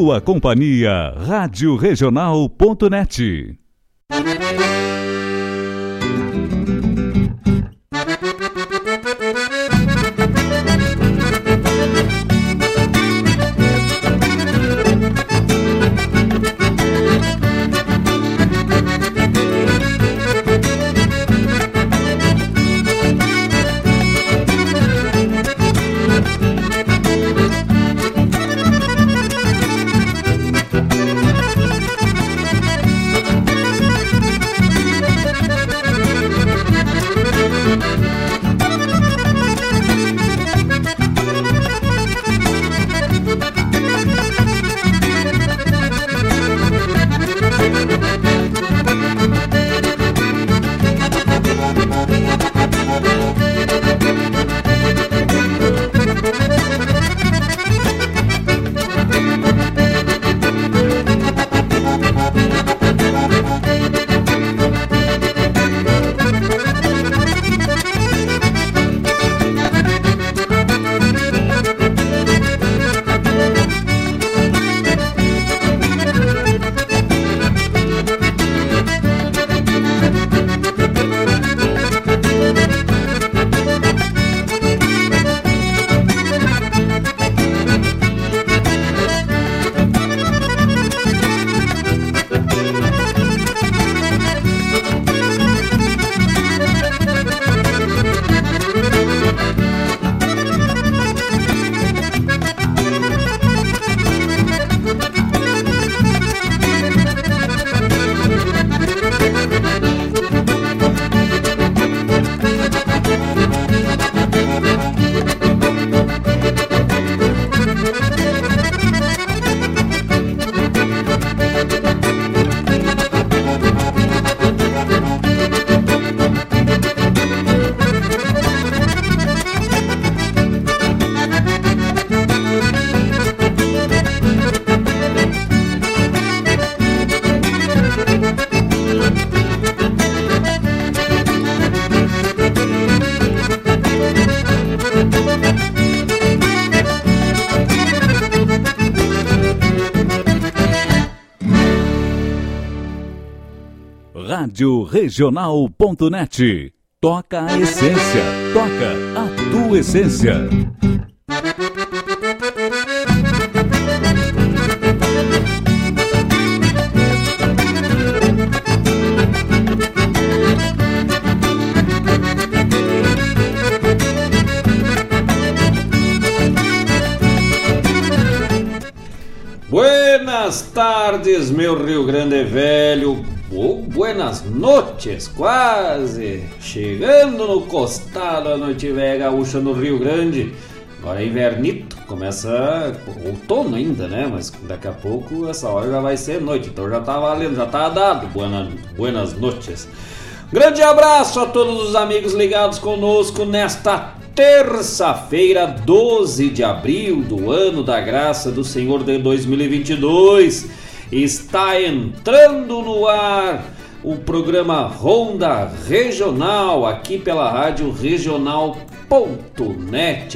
sua companhia, Rádio Rádio Regional.net. Toca a essência. Toca a tua essência. Buenas tardes, meu Rio Grande Velho, ou buenas noches, quase! Chegando no costado a noite velha gaúcha no Rio Grande. Agora é invernito, começa outono ainda, né? Mas daqui a pouco essa hora já vai ser noite, então já tá valendo, já tá dado. Buenas, buenas noches. Grande abraço a todos os amigos ligados conosco nesta terça-feira, 12 de abril do ano da graça do Senhor de 2022. Está entrando no ar o programa Ronda Regional, aqui pela Rádio Regional.net,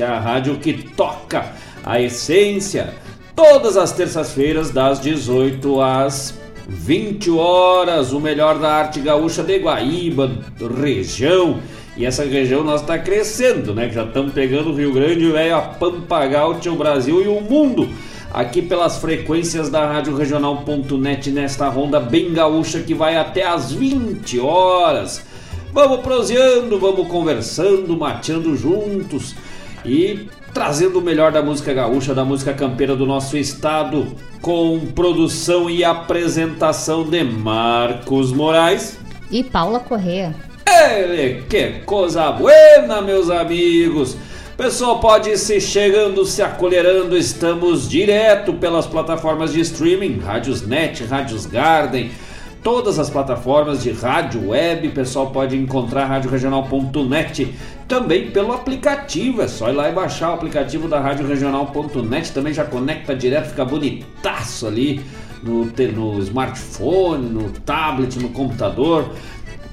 a rádio que toca a essência, todas as terças-feiras, das 18 às 20 horas, o melhor da arte gaúcha de Guaíba, região. E essa região nós está crescendo, né? Já estamos pegando o Rio Grande, velho, a Pampagal, o Brasil e o mundo aqui pelas frequências da Rádio Regional.net nesta ronda bem gaúcha que vai até às 20 horas. Vamos proseando, vamos conversando, mateando juntos e trazendo o melhor da música gaúcha, da música campeira do nosso estado, com produção e apresentação de Marcos Moraes e Paula Correa. Ele, que coisa buena, meus amigos! Pessoal, pode se chegando, se acolherando. Estamos direto pelas plataformas de streaming, Rádios Net, Rádios Garden, todas as plataformas de rádio web. Pessoal, pode encontrar radioregional.net também pelo aplicativo. É só ir lá e baixar o aplicativo da Rádio Regional.net. Também já conecta direto, fica bonitaço ali no, no smartphone, no tablet, no computador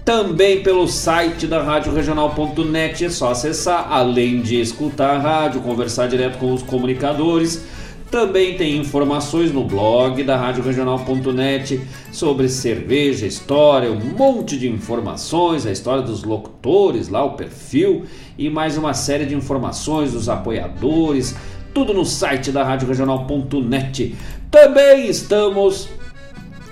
também pelo site da Rádio Regional.net. É só acessar, além de escutar a rádio, conversar direto com os comunicadores. Também tem informações no blog da Rádio Regional.net sobre cerveja, história, um monte de informações, a história dos locutores, lá o perfil e mais uma série de informações dos apoiadores, tudo no site da Rádio Regional.net. Também estamos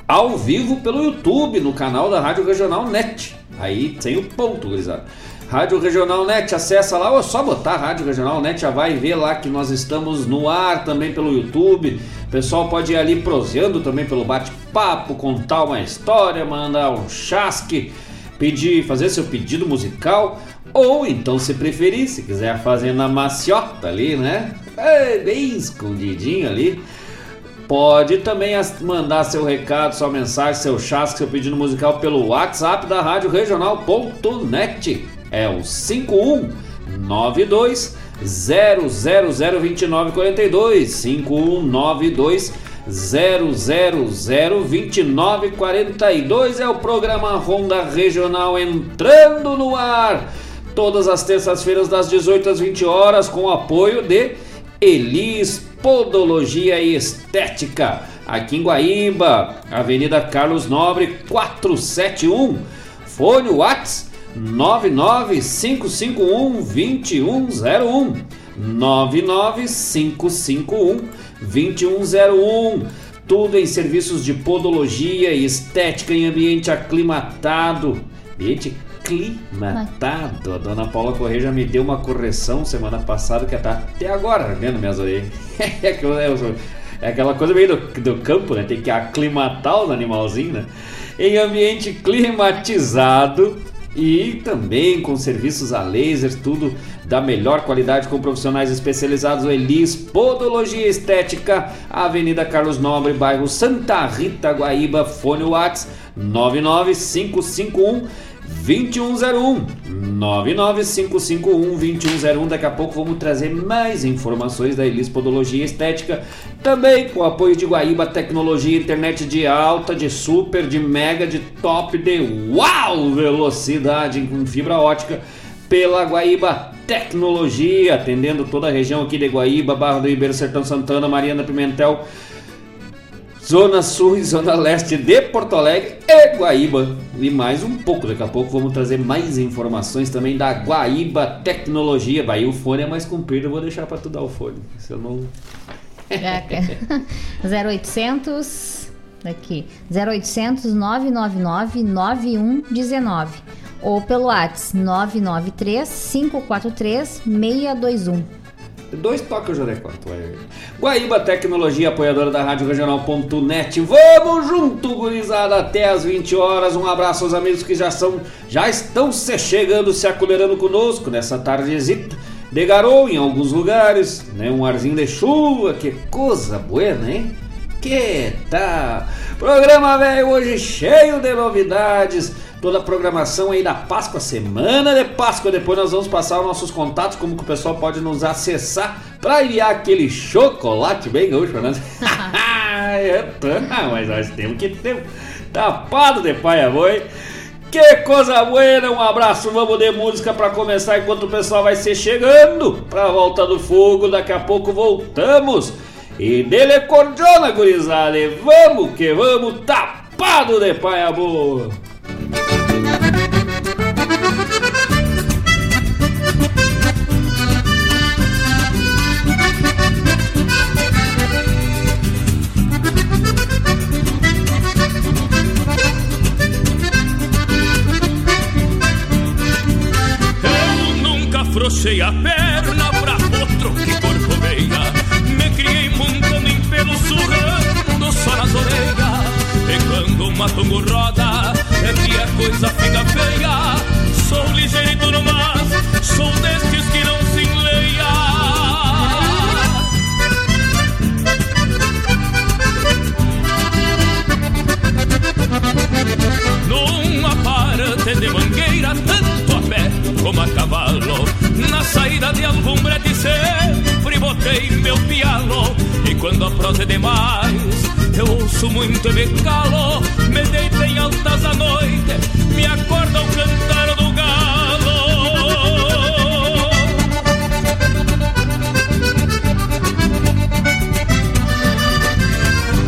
ao vivo pelo YouTube, no canal da Rádio Regional Net. Aí tem o ponto, gurizada. Rádio Regional Net, acessa lá, ou é só botar Rádio Regional Net, já vai ver lá que nós estamos no ar também pelo YouTube. O pessoal pode ir ali proseando também pelo bate-papo, contar uma história, mandar um chasque, pedir, fazer seu pedido musical, ou então, se preferir, se quiser fazer na maciota ali, né? É, bem escondidinho ali. Pode também mandar seu recado, sua mensagem, seu chasque, seu pedido musical pelo WhatsApp da Rádio Regional.net é o 5192 0002942 5192 0002942 é o programa Ronda Regional entrando no ar todas as terças-feiras das 18 às 20 horas com o apoio de Elis Podologia e Estética aqui em Guaíba, Avenida Carlos Nobre 471 Fone Whats 995512101 99551 2101 tudo em serviços de podologia e estética em ambiente aclimatado. Ambiente climatado. A dona Paula Correia já me deu uma correção semana passada que tá até agora vendo minhas orelhas. É, é aquela coisa meio do, do campo, né? Tem que aclimatar os animalzinhos, né? Em ambiente climatizado e também com serviços a laser, tudo da melhor qualidade com profissionais especializados. O Elis Podologia Estética, Avenida Carlos Nobre, bairro Santa Rita, Guaíba, fone Whats 99551 2101 99551 2101. Daqui a pouco vamos trazer mais informações da Elis Podologia Estética, também com apoio de Guaíba Tecnologia, internet de alta, de super, de mega, de top, de uau velocidade com fibra ótica pela Guaíba Tecnologia, atendendo toda a região aqui de Guaíba, Barra do Ribeiro, Sertão Santana, Mariana Pimentel, Zona Sul e Zona Leste de Porto Alegre e Guaíba. E mais um pouco, daqui a pouco vamos trazer mais informações também da Guaíba Tecnologia. Bahia, o fone é mais comprido, eu vou deixar para tu dar o fone. Se eu não. É, 0800 aqui 0800 999 9119 ou pelo WhatsApp 993 543 621 Dois toques eu já dei quanto. Guaíba Tecnologia, apoiadora da Rádio Regional.net. Vamos junto, gurizada, até as 20 horas. Um abraço aos amigos que já são, já estão se chegando, se acolherando conosco nessa tardezita de em alguns lugares, né? Um arzinho de chuva, que coisa boa, hein? Que tá? Programa velho hoje cheio de novidades toda a programação aí da Páscoa, semana de Páscoa. Depois nós vamos passar os nossos contatos, como que o pessoal pode nos acessar para enviar aquele chocolate bem gaúcho, né? Mas nós temos que ter tapado de pai a boi. Que coisa boa, um abraço, vamos de música para começar enquanto o pessoal vai ser chegando para a volta do fogo. Daqui a pouco voltamos. E dele cordiona, gurizada, vamos que vamos, tapado de pai a boa. Afrouxei a perna pra outro que corcoveia Me criei montando em pelo surrando só nas orelhas E quando o roda coisa fica feia. Sou ligeiro no mas, sou destes que não se enleia. Numa parte de mangueira, tanto a pé como a cavalo Na saída de algum brete sempre botei meu pialo E quando a prosa é demais, eu ouço muito e me calo. Me deito em altas da noite, me acorda o cantar do galo.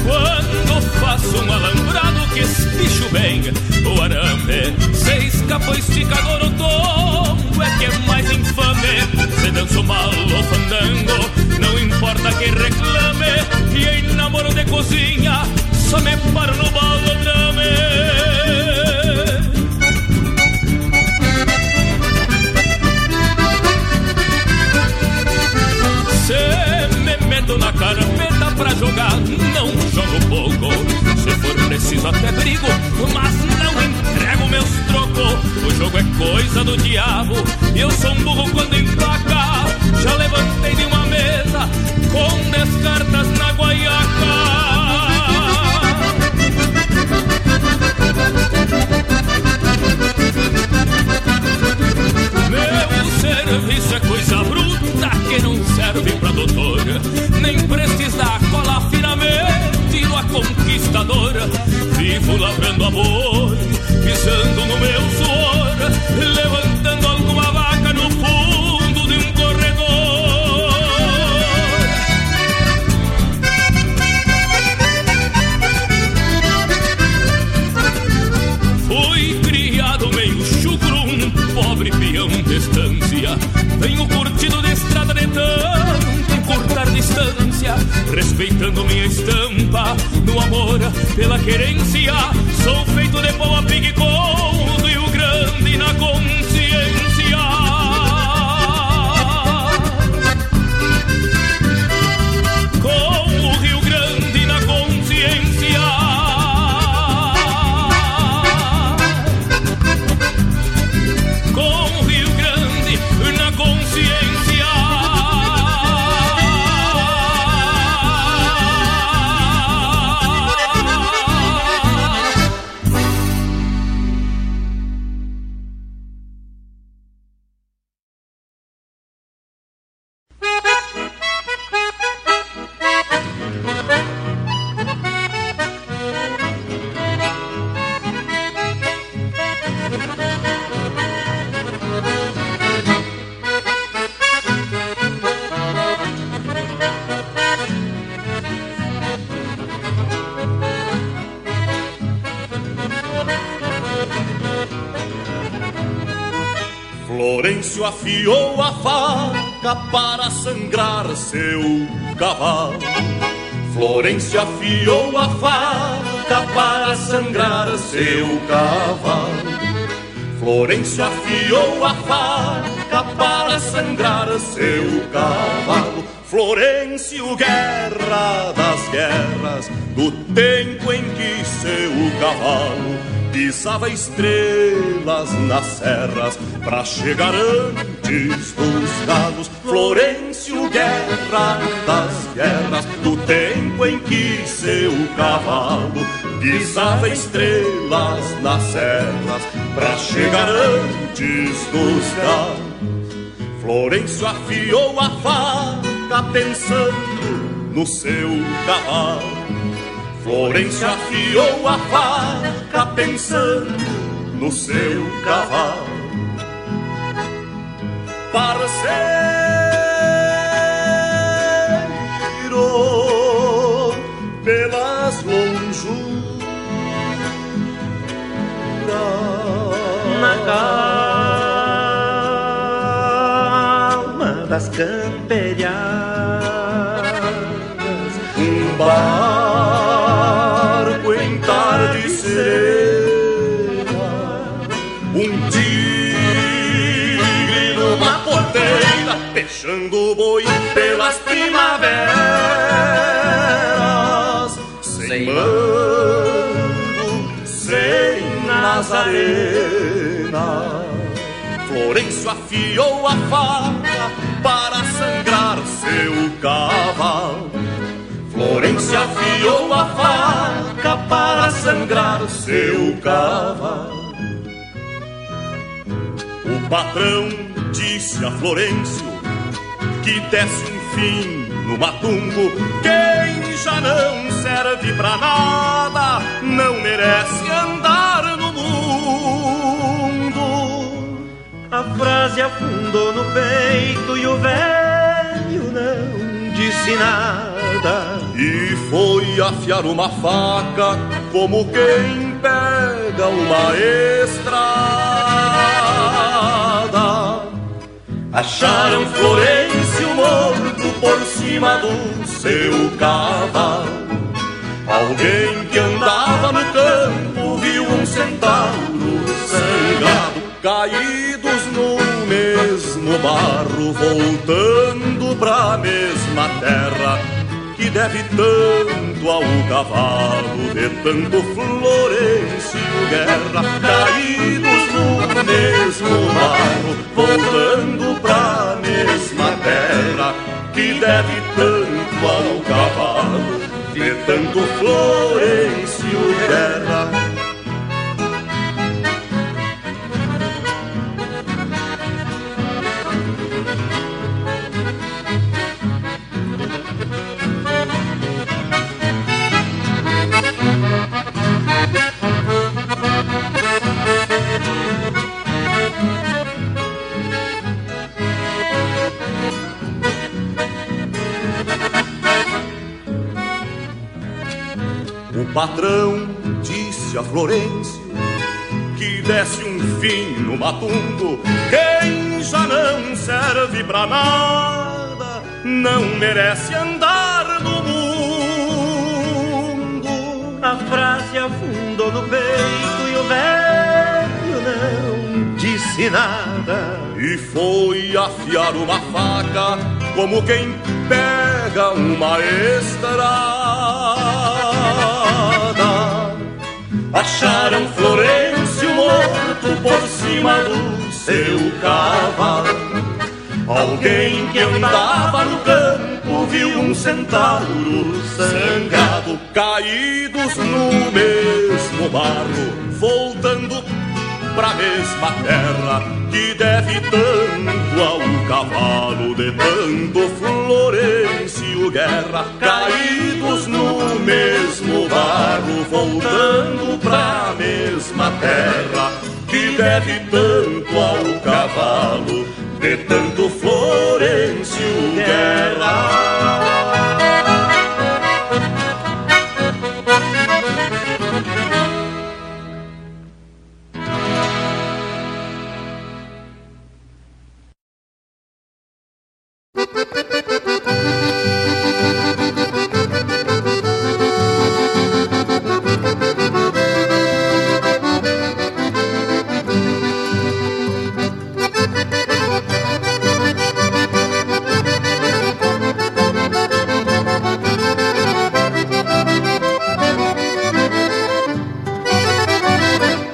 Quando faço um alambrado que benga, o arame, Se escapa o esticador, o tombo é que é mais infame. Se danço mal ou fandango, não importa quem reclame. E em namoro de cozinha, só me paro no balodrame, Se me meto na carpeta pra jogar, não jogo pouco preciso até brigo, mas não entrego meus trocos. O jogo é coisa do diabo, e eu sou um burro quando emplaca. Já levantei de uma mesa com descartas na guaiaca. Meu serviço é coisa bruta que não serve pra doutor nem precisa Vivo lavrando amor Pisando no meu suor Levantando alguma vaca no fundo de um corredor. Fui criado meio chucro Um pobre peão de estância. Tenho curtido de estrada de tanto Respeitando minha estampa No amor pela querência. Sou feito de pau a pique com o Rio Grande na consciência para sangrar seu cavalo. Florencio afiou a faca para sangrar seu cavalo. Florencio afiou a faca para sangrar seu cavalo. Florencio, guerra das guerras, do tempo em que seu cavalo pisava estrelas nas serras pra chegar antes dos galos. Florencio, guerra das guerras, do tempo em que seu cavalo pisava estrelas nas serras pra chegar antes dos galos. Florencio afiou a faca pensando no seu cavalo. Florencio afiou a faca pensando no seu cavalo. Parceiro, das camperiadas. Um barco em tarde serena, um tigre numa porteira, fechando o boi pelas primaveras, sem mando, sem Nazarena. Florencio afiou a faca cavalo. Florencio afiou a faca para sangrar seu cavalo. O patrão disse a Florencio que desse um fim no matumbo. Quem já não serve pra nada não merece andar no mundo. A frase afundou no peito e o velho não disse nada. E foi afiar uma faca como quem pega uma estrada. Acharam Florencio morto por cima do seu cavalo. Alguém que andava no campo viu um centauro sangrado, caídos no mesmo barro, voltando pra mesma terra que deve tanto ao cavalo de tanto Florencio Guerra caídos no mesmo barro, voltando pra mesma terra que deve tanto ao cavalo de tanto Florencio Guerra. Patrão disse a Florencio que desse um fim no matumbo. Quem já não serve pra nada não merece andar no mundo. A frase afundou no peito e o velho não disse nada. E foi afiar uma faca como quem pega uma estrada. Acharam Florencio morto por cima do seu cavalo. Alguém que andava no campo viu um centauro sangrado, caídos no mesmo barro, voltando pra mesma terra que deve tanto ao cavalo de tanto Florencio Guerra caídos no mesmo barro voltando pra mesma terra que deve tanto ao cavalo de tanto Florencio Guerra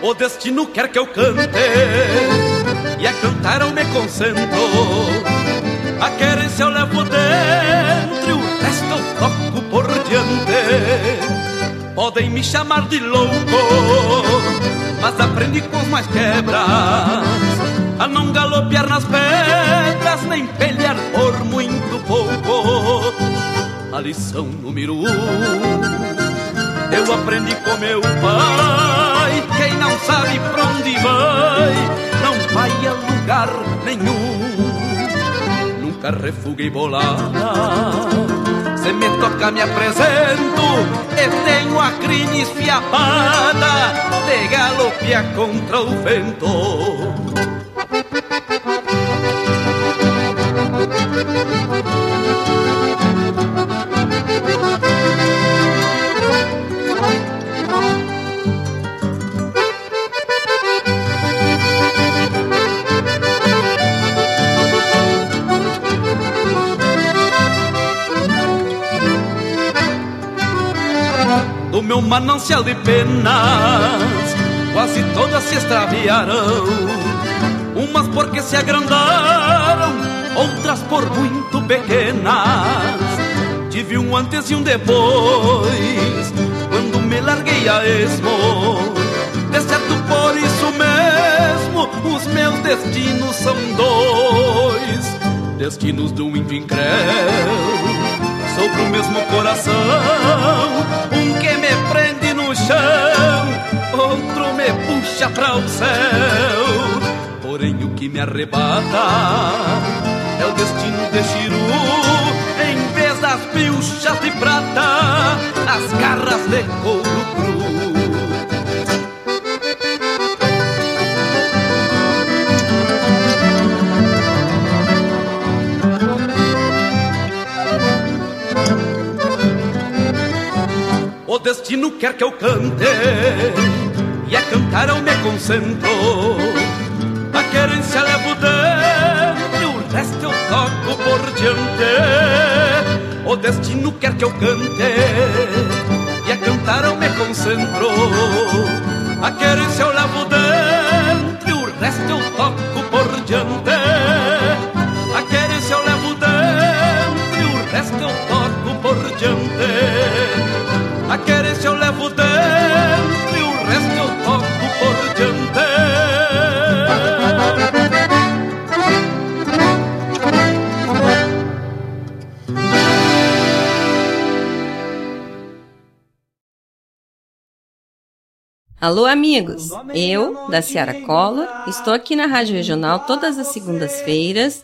O destino quer que eu cante E a cantar eu me concentro. A querência eu levo dentro E o resto eu toco por diante. Podem me chamar de louco Mas aprendi com os mais quebras. A não galopear nas pedras Nem pelear por muito pouco. A lição número um eu aprendi com meu pai. Quem não sabe pra onde vai Não vai a lugar nenhum. Nunca refuguei bolada. Se me toca me apresento. E tenho a crina esfiapada De galopear contra o vento manancial de penas, quase todas se extraviaram. Umas porque se agrandaram, outras por muito pequenas. Tive um antes e um depois, quando me larguei a esmo. De certo por isso mesmo, os meus destinos são dois. Destinos do índio incrédulo sobre o mesmo coração. Chão, outro me puxa para o céu. Porém, o que me arrebata é o destino de Chiru. Em vez das pilchas de prata, as garras de couro destino quer que eu cante. E a cantar eu me concentro. A querência levo dentro o resto eu toco por diante. O destino quer que eu cante E a cantar eu me concentro. A querência eu levo dentro o resto eu toco Querência eu levo dentro E o resto eu toco por diante Alô, amigos! Eu, da Ciara Cola, estou aqui na Rádio Regional todas as segundas-feiras,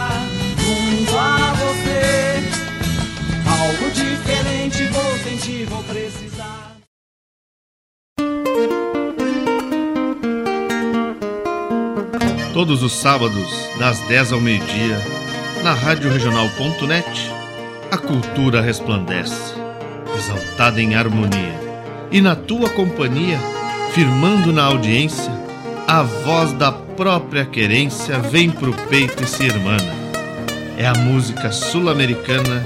Diferente vou sentir, vou precisar. Todos os sábados, das 10 ao meio-dia, na Rádio Regional.net, a cultura resplandece, exaltada em harmonia. E na tua companhia, firmando na audiência, a voz da própria querência vem pro peito e se irmana. É a música sul-americana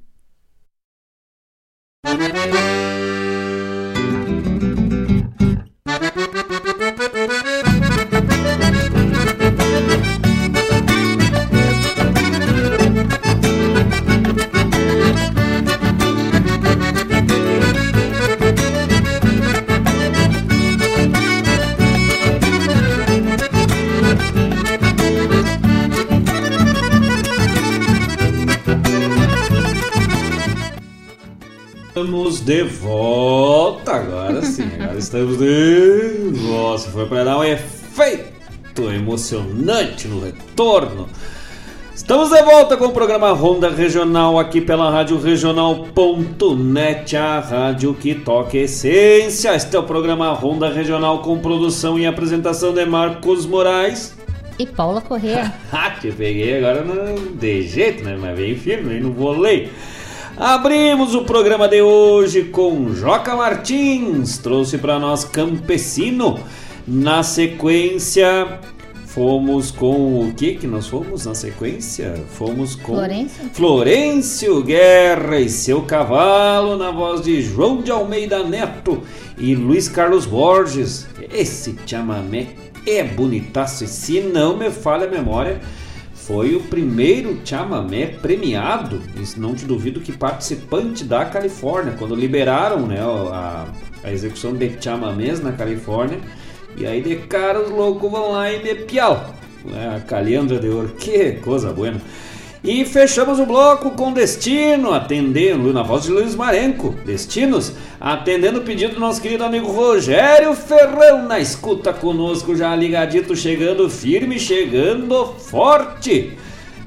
Boo boo boo Estamos de volta agora sim, agora estamos de Nossa, foi para dar um efeito emocionante no retorno. Estamos de volta com o programa Ronda Regional aqui pela Rádio Regional.net, a rádio que toca essência. Este é o programa Ronda Regional com produção e apresentação de Marcos Moraes. E Paula Corrêa. Ah, te peguei agora no, de jeito, né? Mas bem firme, bem no vôlei. Abrimos o programa de hoje com Joca Martins, trouxe para nós Campesino. Na sequência, fomos com o que que nós fomos na sequência? Fomos com Florencio. Florencio Guerra e seu cavalo na voz de João de Almeida Neto e Luiz Carlos Borges. Esse chamamé é bonitaço e se não me falha a memória, foi o primeiro chamamé premiado, não te duvido que participante da Califórnia, quando liberaram né, a, a execução de chamamés na Califórnia, e aí de cara os loucos vão lá e me piau, né, a calendra de ouro, que coisa boa. E fechamos o bloco com Destino, atendendo, na voz de Luiz Marenco, Destinos, atendendo o pedido do nosso querido amigo Rogério Ferrão, na escuta conosco, já ligadito, chegando firme, chegando forte.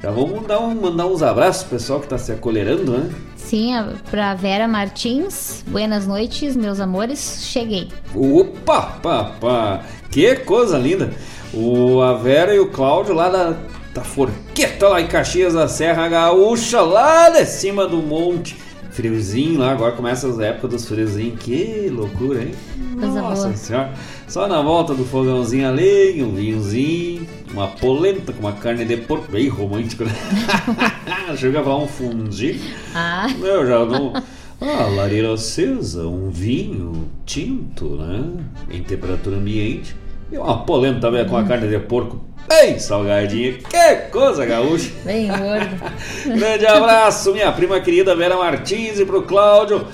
Já vamos mandar, um, mandar uns abraços pro pessoal que tá se acolherando, né? Sim, pra Vera Martins. Buenas noites, meus amores. Cheguei. Opa, papá, que coisa linda. O, a Vera e o Cláudio lá da, da Forqueta, lá em Caxias da Serra Gaúcha, lá de cima do monte. friozinho lá, agora começa as épocas dos friozinhos. Que loucura, hein? Coisa Nossa boa. senhora. Só na volta do fogãozinho ali, um vinhozinho, uma polenta com uma carne de porco. Bem romântico, né? Chega a um fundi. Ah, Eu já não. Ah, lareira acesa, um vinho tinto, né? Em temperatura ambiente. E uma polenta também com a carne de porco bem salgadinha. Que coisa gaúcha! bem gordo. Grande abraço, minha prima querida Vera Martins e pro Cláudio,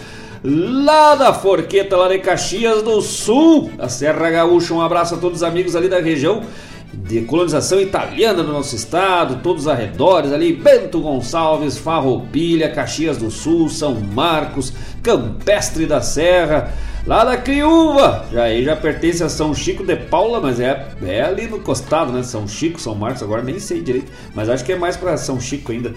lá da Forqueta, lá de Caxias do Sul, a Serra Gaúcha. Um abraço a todos os amigos ali da região de colonização italiana do nosso estado, todos os arredores ali, Bento Gonçalves, Farroupilha, Caxias do Sul, São Marcos, Campestre da Serra, lá da Criúva, já aí já pertence a São Chico de Paula, mas é, é ali no costado, né? São Chico, São Marcos, agora nem sei direito, mas acho que é mais para São Chico ainda.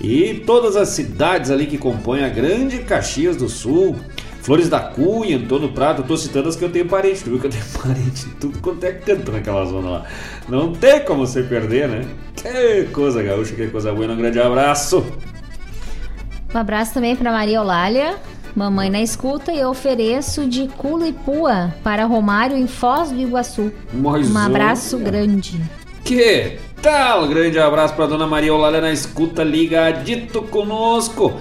E todas as cidades ali que compõem a grande Caxias do Sul, Flores da Cunha, Antônio Prado, eu tô citando as que eu tenho parente, tu viu que eu tenho parente tudo quanto é canto naquela zona lá. Não tem como você perder, né? Que coisa gaúcha, que coisa boa, um grande abraço. Um abraço também para Maria Eulália, mamãe na escuta, e eu ofereço de culo e pua para Romário em Foz do Iguaçu. Mais um abraço olha. grande. Que tal? Grande abraço pra dona Maria Eulália na escuta, ligadito conosco.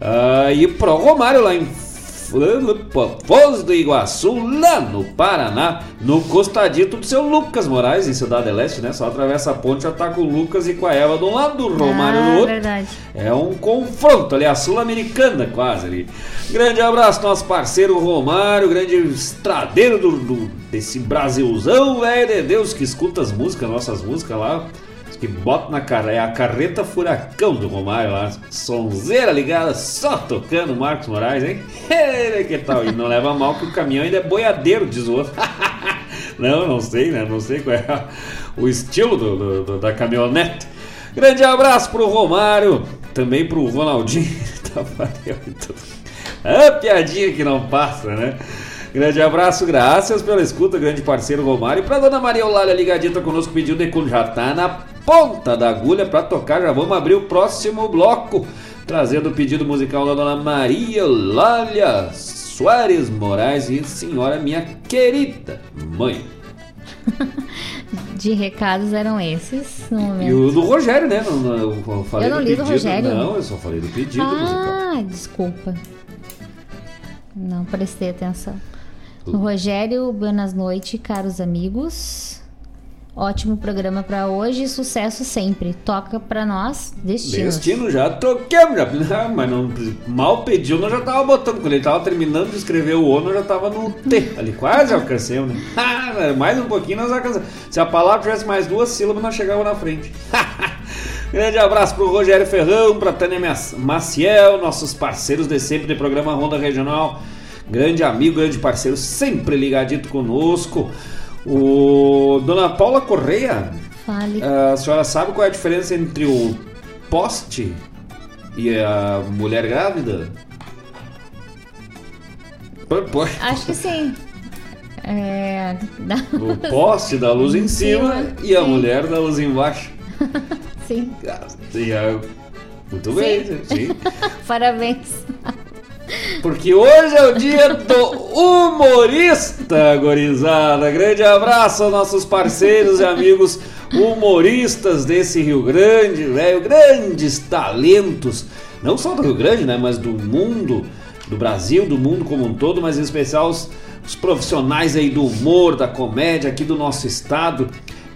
Ah, e pro Romário lá em Foz do Iguaçu, lá no Paraná, no costadito do seu Lucas Moraes, em Cidade Leste, né? Só atravessa a ponte já tá com o Lucas e com a Eva de um lado, do Romário ah, do outro. verdade. É um confronto ali, a Sul-Americana quase ali. Grande abraço, nosso parceiro Romário, grande estradeiro do, do- desse Brasilzão, velho de Deus, que escuta as músicas, nossas músicas lá. Bota na cara, é a carreta furacão do Romário lá, sonzeira ligada, só tocando Marcos Moraes, hein? Que tal? E não leva mal que o caminhão ainda é boiadeiro, diz o outro. não, não sei, né? Não sei qual é o estilo do- do- da caminhonete. Grande abraço pro Romário, também pro Ronaldinho. Tafarel e tudo. Ah, piadinha que não passa, né? Grande abraço, graças pela escuta, grande parceiro Romário. E pra dona Maria Eulália ligadita conosco, pediu de já tá na ponta da agulha pra tocar. Já vamos abrir o próximo bloco, trazendo o pedido musical da dona Maria Eulália Soares Moraes e senhora minha querida mãe. De recados eram esses no momento. E o do Rogério, né? Não- não- Eu, falei Eu não do li do pedido. Rogério. Não, eu só falei do pedido musical. Ah, desculpa. Não prestei atenção. Rogério, boas noites, caros amigos. Ótimo programa pra hoje, sucesso sempre. Toca pra nós, destino. Destino já toquemos, já, Ah, mas não, mal pediu, nós já tava botando. Quando ele tava terminando de escrever o O, nós já tava no T. Ali quase alcancemos, né? Ah, mais um pouquinho nós alcançamos. Se a palavra tivesse mais duas sílabas, nós chegávamos na frente. Grande abraço pro Rogério Ferrão, pra Tânia Maciel, nossos parceiros de sempre do programa Ronda Regional. Grande amigo, grande parceiro, sempre ligadito conosco. O Dona Paula Correia, Fale. a senhora sabe qual é a diferença entre o poste e a mulher grávida? Acho que sim. É. da- O poste da luz em cima e a sim. mulher da luz embaixo. Sim. E a- Muito bem, sim. Parabéns. Porque hoje é o dia do humorista, gorizada. Grande abraço aos nossos parceiros e amigos humoristas desse Rio Grande, velho. Grandes talentos, não só do Rio Grande, né, mas do mundo, do Brasil, do mundo como um todo, mas em especial os, os profissionais aí do humor, da comédia aqui do nosso estado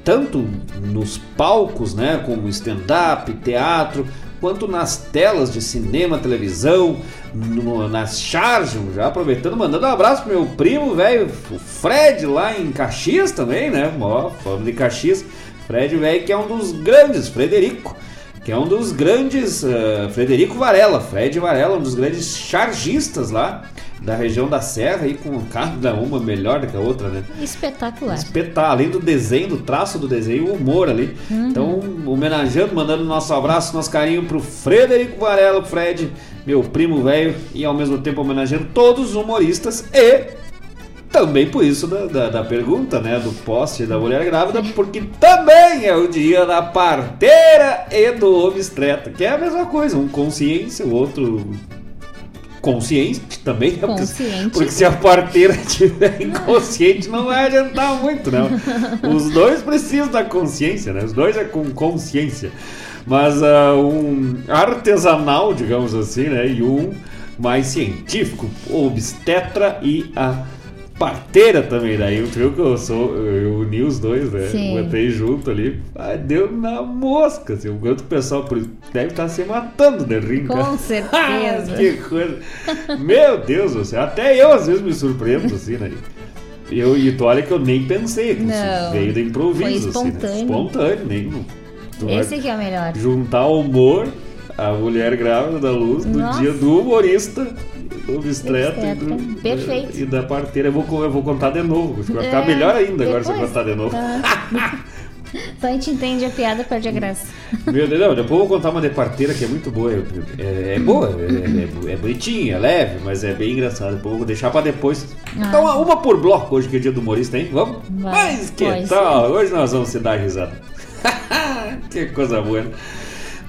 tanto nos palcos, né, como stand-up, teatro, quanto nas telas de cinema, televisão, no- nas charges, já aproveitando, mandando um abraço pro meu primo, velho, o Fred, lá em Caxias também, né, ó, falando de Caxias, Fred, velho, que é um dos grandes, Frederico, que é um dos grandes, eh, Frederico Varela, Fred Varela, um dos grandes chargistas lá, da região da Serra, aí com cada uma melhor do que a outra, né? Espetacular. espetar, além do desenho, do traço do desenho, o humor ali. Uhum. Então, homenageando, mandando nosso abraço, nosso carinho pro Frederico Varela, Fred, meu primo velho, e ao mesmo tempo homenageando todos os humoristas e também por isso da, da, da pergunta, né, do poste da mulher grávida, porque também é o dia da parteira e do obstetra, que é a mesma coisa, um consciência, o outro consciente também, né? Porque- Consciente. Porque, se a parteira estiver inconsciente, não vai adiantar muito, não. Os dois precisam da consciência, né? Os dois é com consciência. Mas ah, um artesanal, digamos assim, né? E um mais científico, obstetra e a parteira também. Daí tu viu que eu sou, eu uni os dois, né? Sim. Botei junto ali. Ah, deu na mosca, assim. O quanto o pessoal por isso deve estar se matando de rir, cara. Com certeza. que coisa. Meu Deus do céu. Até eu às vezes me surpreendo, assim, né? E Eu, e tu olha que eu nem pensei, que isso Não. veio do improviso, Foi assim, né? espontâneo. Espontâneo, nem. Esse que é o melhor. juntar o humor, a mulher grávida da luz, do Nossa. dia do humorista, obstetra Obstetra. do, Perfeito. e da parteira. Eu vou, eu vou contar de novo. Vai ficar É, melhor ainda agora se eu depois. contar de novo. Tá. Só a gente entende a piada, perde a graça. Meu Deus, não, depois eu vou contar uma de parteira que é muito boa. É, é boa, é, é, é bonitinha, é leve, mas é bem engraçada. Depois eu vou deixar pra depois. Então, uma, uma por bloco hoje, que é dia do humorista, hein? Vamos? Vai, mas que pode tal? Hoje nós vamos se dar risada. que coisa boa. né?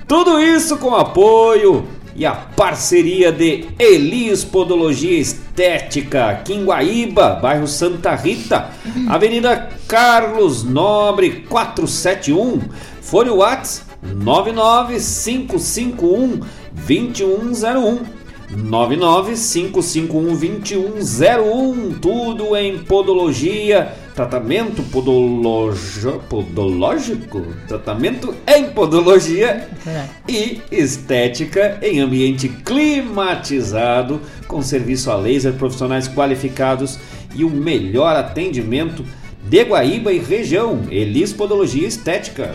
Tudo isso com apoio e a parceria de Elis Podologia Estética, aqui em Guaíba, bairro Santa Rita, Avenida Carlos Nobre 471, Fone Whats 99551 2101. 995512101, tudo em podologia, tratamento podolojo, podológico, tratamento em podologia e estética em ambiente climatizado, com serviço a laser, profissionais qualificados e o melhor atendimento de Guaíba e região. Elis Podologia Estética.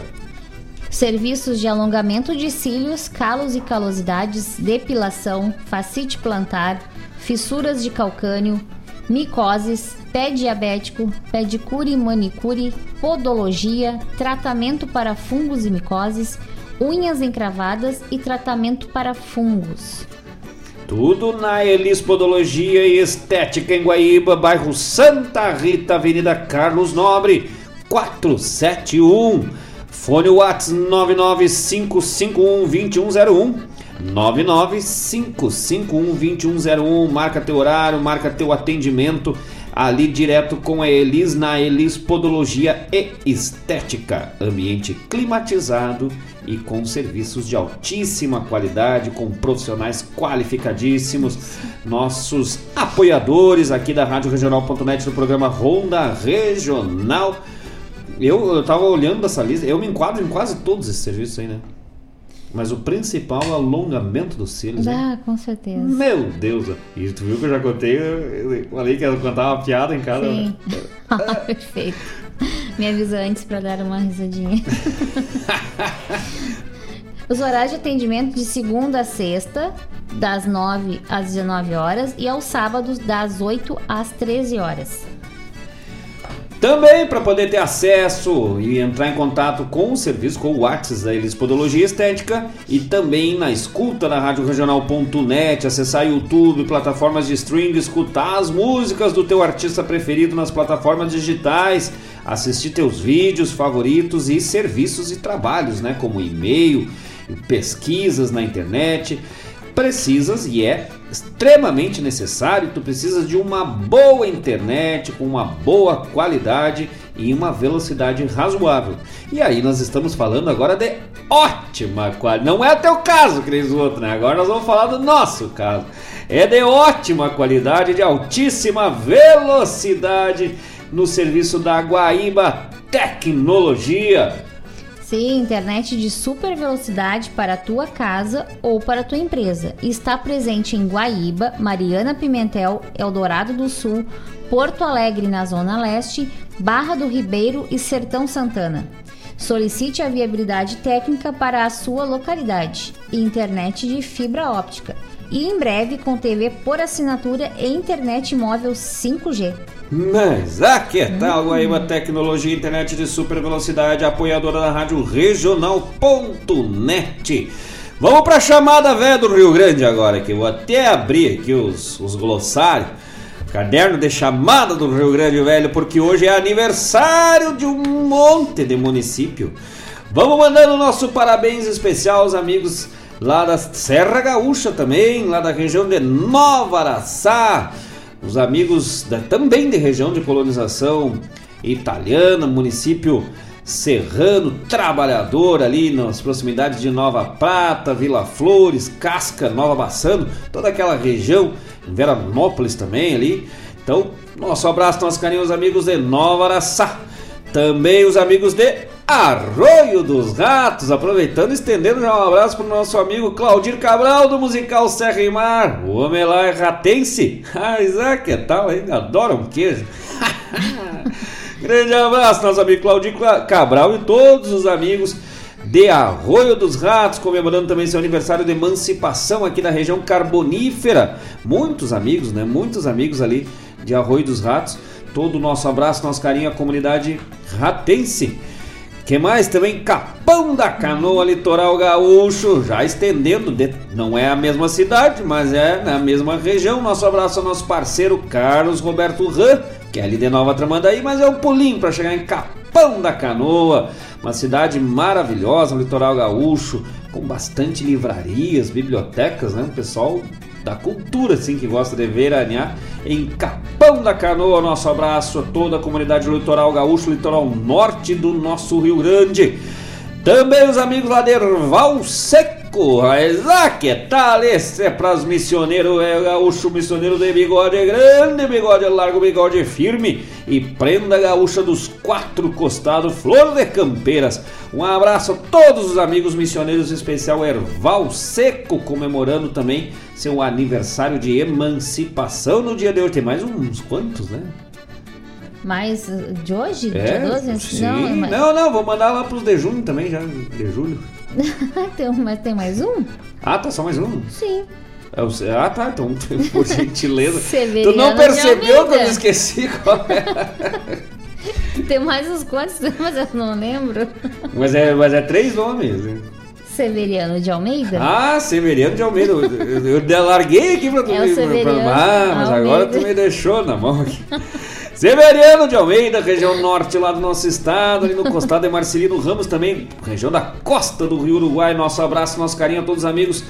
Serviços de alongamento de cílios, calos e calosidades, depilação, facite plantar, fissuras de calcânio, micoses, pé diabético, pedicure e manicure, podologia, tratamento para fungos e micoses, unhas encravadas e tratamento para fungos. Tudo na Elis Podologia e Estética em Guaíba, bairro Santa Rita, Avenida Carlos Nobre, 471. Fone Whats 995512101. 995512101. Marca teu horário, marca teu atendimento ali direto com a Elis na Elis Podologia e Estética. Ambiente climatizado e com serviços de altíssima qualidade, com profissionais qualificadíssimos. Nossos apoiadores aqui da Rádio Regional.net do programa Ronda Regional. Eu, eu tava olhando essa lista, eu me enquadro em quase todos esses serviços aí, né? Mas o principal é o alongamento dos cílios. né? Ah, com certeza. Meu Deus! E tu viu que eu já contei, eu eu falei que ia contar uma piada em cada. Sim. Ah, Perfeito. Me avisa antes para dar uma risadinha. Os horários de atendimento de segunda a sexta, das 9 às 19 horas, e aos sábados, das 8 às 13 horas. Também para poder ter acesso e entrar em contato com o serviço, com o WhatsApp da Elis Podologia Estética e também na escuta na radioregional.net, acessar YouTube, plataformas de streaming, escutar as músicas do teu artista preferido nas plataformas digitais, assistir teus vídeos favoritos e serviços e trabalhos, né, como e-mail, pesquisas na internet. Precisas e é extremamente necessário, tu precisas de uma boa internet com uma boa qualidade e uma velocidade razoável. E aí nós estamos falando agora de ótima qualidade. Não é o teu caso, Cris outro, né? Agora nós vamos falar do nosso caso. É de ótima qualidade, de altíssima velocidade no serviço da Guaíba Tecnologia. Sim, internet de super velocidade para a tua casa ou para a tua empresa. Está presente em Guaíba, Mariana Pimentel, Eldorado do Sul, Porto Alegre na Zona Leste, Barra do Ribeiro e Sertão Santana. Solicite a viabilidade técnica para a sua localidade internet de fibra óptica. E em breve com TV por assinatura e internet móvel 5G. Mas a que tal Guaíba Tecnologia Internet de super velocidade, apoiadora da rádio regional.net. Vamos para a chamada velha do Rio Grande agora, que eu vou até abrir aqui os, os glossários, caderno de chamada do Rio Grande Velho, porque hoje é aniversário de um monte de município. Vamos mandando nosso parabéns especial aos amigos lá da Serra Gaúcha também, lá da região de Nova Araçá. Os amigos da, também de região de colonização italiana, município serrano, trabalhador ali nas proximidades de Nova Prata, Vila Flores, Casca, Nova Baçano, toda aquela região, Veranópolis também ali. Então, nosso abraço, nossos carinhos amigos de Nova Araçá. Também os amigos de Arroio dos Ratos, aproveitando e estendendo já um abraço para o nosso amigo Claudir Cabral do musical Serra e Mar. O homem lá é ratense. Ah, Isaac, que tal, hein? Adora um queijo. Grande abraço, nosso amigo Claudir Cabral e todos os amigos de Arroio dos Ratos, comemorando também seu aniversário de emancipação aqui na região carbonífera. Muitos amigos, né? Muitos amigos ali de Arroio dos Ratos. Todo o nosso abraço, nosso carinho à comunidade ratense. Que mais também Capão da Canoa, litoral gaúcho, já estendendo, de, não é a mesma cidade, mas é na mesma região. Nosso abraço ao nosso parceiro Carlos Roberto Ran, que é ali de Nova Tramandaí, mas é um pulinho para chegar em Capão da Canoa, uma cidade maravilhosa, litoral gaúcho, com bastante livrarias, bibliotecas, né? O pessoal da cultura, assim, que gosta de veranear em Capão da Canoa. Nosso abraço a toda a comunidade litoral gaúcho, litoral norte do nosso Rio Grande. Também os amigos lá de Erval Seco, que tal? Esse é para os missioneiros, é gaúcho missioneiro de bigode grande, bigode largo, bigode firme e prenda gaúcha dos quatro costados, flor de campeiras. Um abraço a todos os amigos missioneiros, em especial Erval Seco, comemorando também seu aniversário de emancipação no dia de hoje. Tem mais uns quantos, né? Mais de hoje? É, dia 12? sim. Não, é não, não, vou mandar lá pros de junho também, já, de julho. tem, mas tem mais um? Ah, tá só mais um? Sim. É Ah, tá, então, por gentileza. Severiano tu não percebeu que eu me esqueci qual é? Tem mais uns quantos, mas eu não lembro. Mas é, mas é três nomes. né? Severiano de Almeida? Ah, Severiano de Almeida. Eu, eu, eu larguei aqui pra tu É o pra- Ah, mas agora Almeida. tu me deixou na mão aqui. Severiano de Almeida, região norte lá do nosso estado, ali no costado de Marcelino Ramos também, região da costa do Rio Uruguai. Nosso abraço, nosso carinho a todos os amigos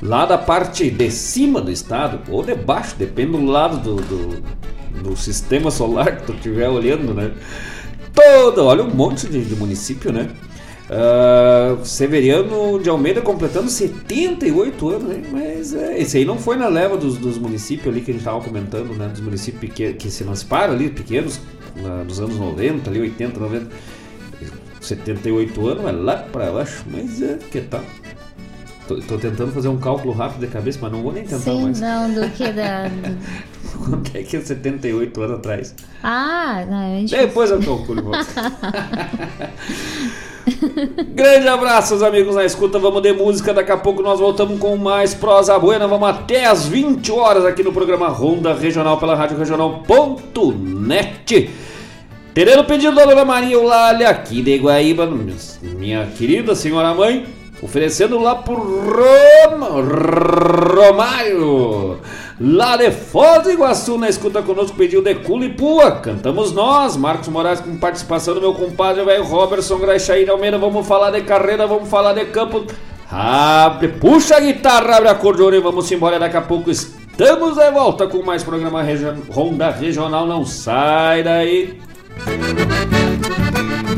lá da parte de cima do estado, ou de baixo, depende do lado do, do, do sistema solar que tu estiver olhando, né? Todo, olha um monte de, de município, né? Ah, Severiano de Almeida completando 78 anos, né? mas é, esse aí não foi na leva dos, dos municípios ali que a gente estava comentando, né? Dos municípios que se emanciparam ali, pequenos, na- nos anos 90, ali 80, 90. 78 anos, é lá para baixo, mas é que tal? Tô, tô tentando fazer um cálculo rápido de cabeça, mas não vou nem tentar Sim, mais. não, do que da. Quanto é que é 78 anos atrás? Ah, não, gente. Depois eu calculo. Grande abraço, os amigos na escuta. Vamos de música. Daqui a pouco nós voltamos com mais prosa buena. Vamos até às 20 horas aqui no programa Ronda Regional pela Rádio Regional.net. Terendo pedido da Dona Maria Eulália aqui de Guaíba, minha querida senhora mãe, oferecendo lá por Roma, Romário, lá de Foz do Iguaçu, na escuta conosco, pediu de Culipua, cantamos nós, Marcos Moraes com participação do meu compadre, velho Robertson Graixaí de Almeida, vamos falar de carreira, vamos falar de campo, abre, puxa a guitarra, abre a acordeona e vamos embora, daqui a pouco estamos de volta com mais programa Ronda Regional, não sai daí. Uma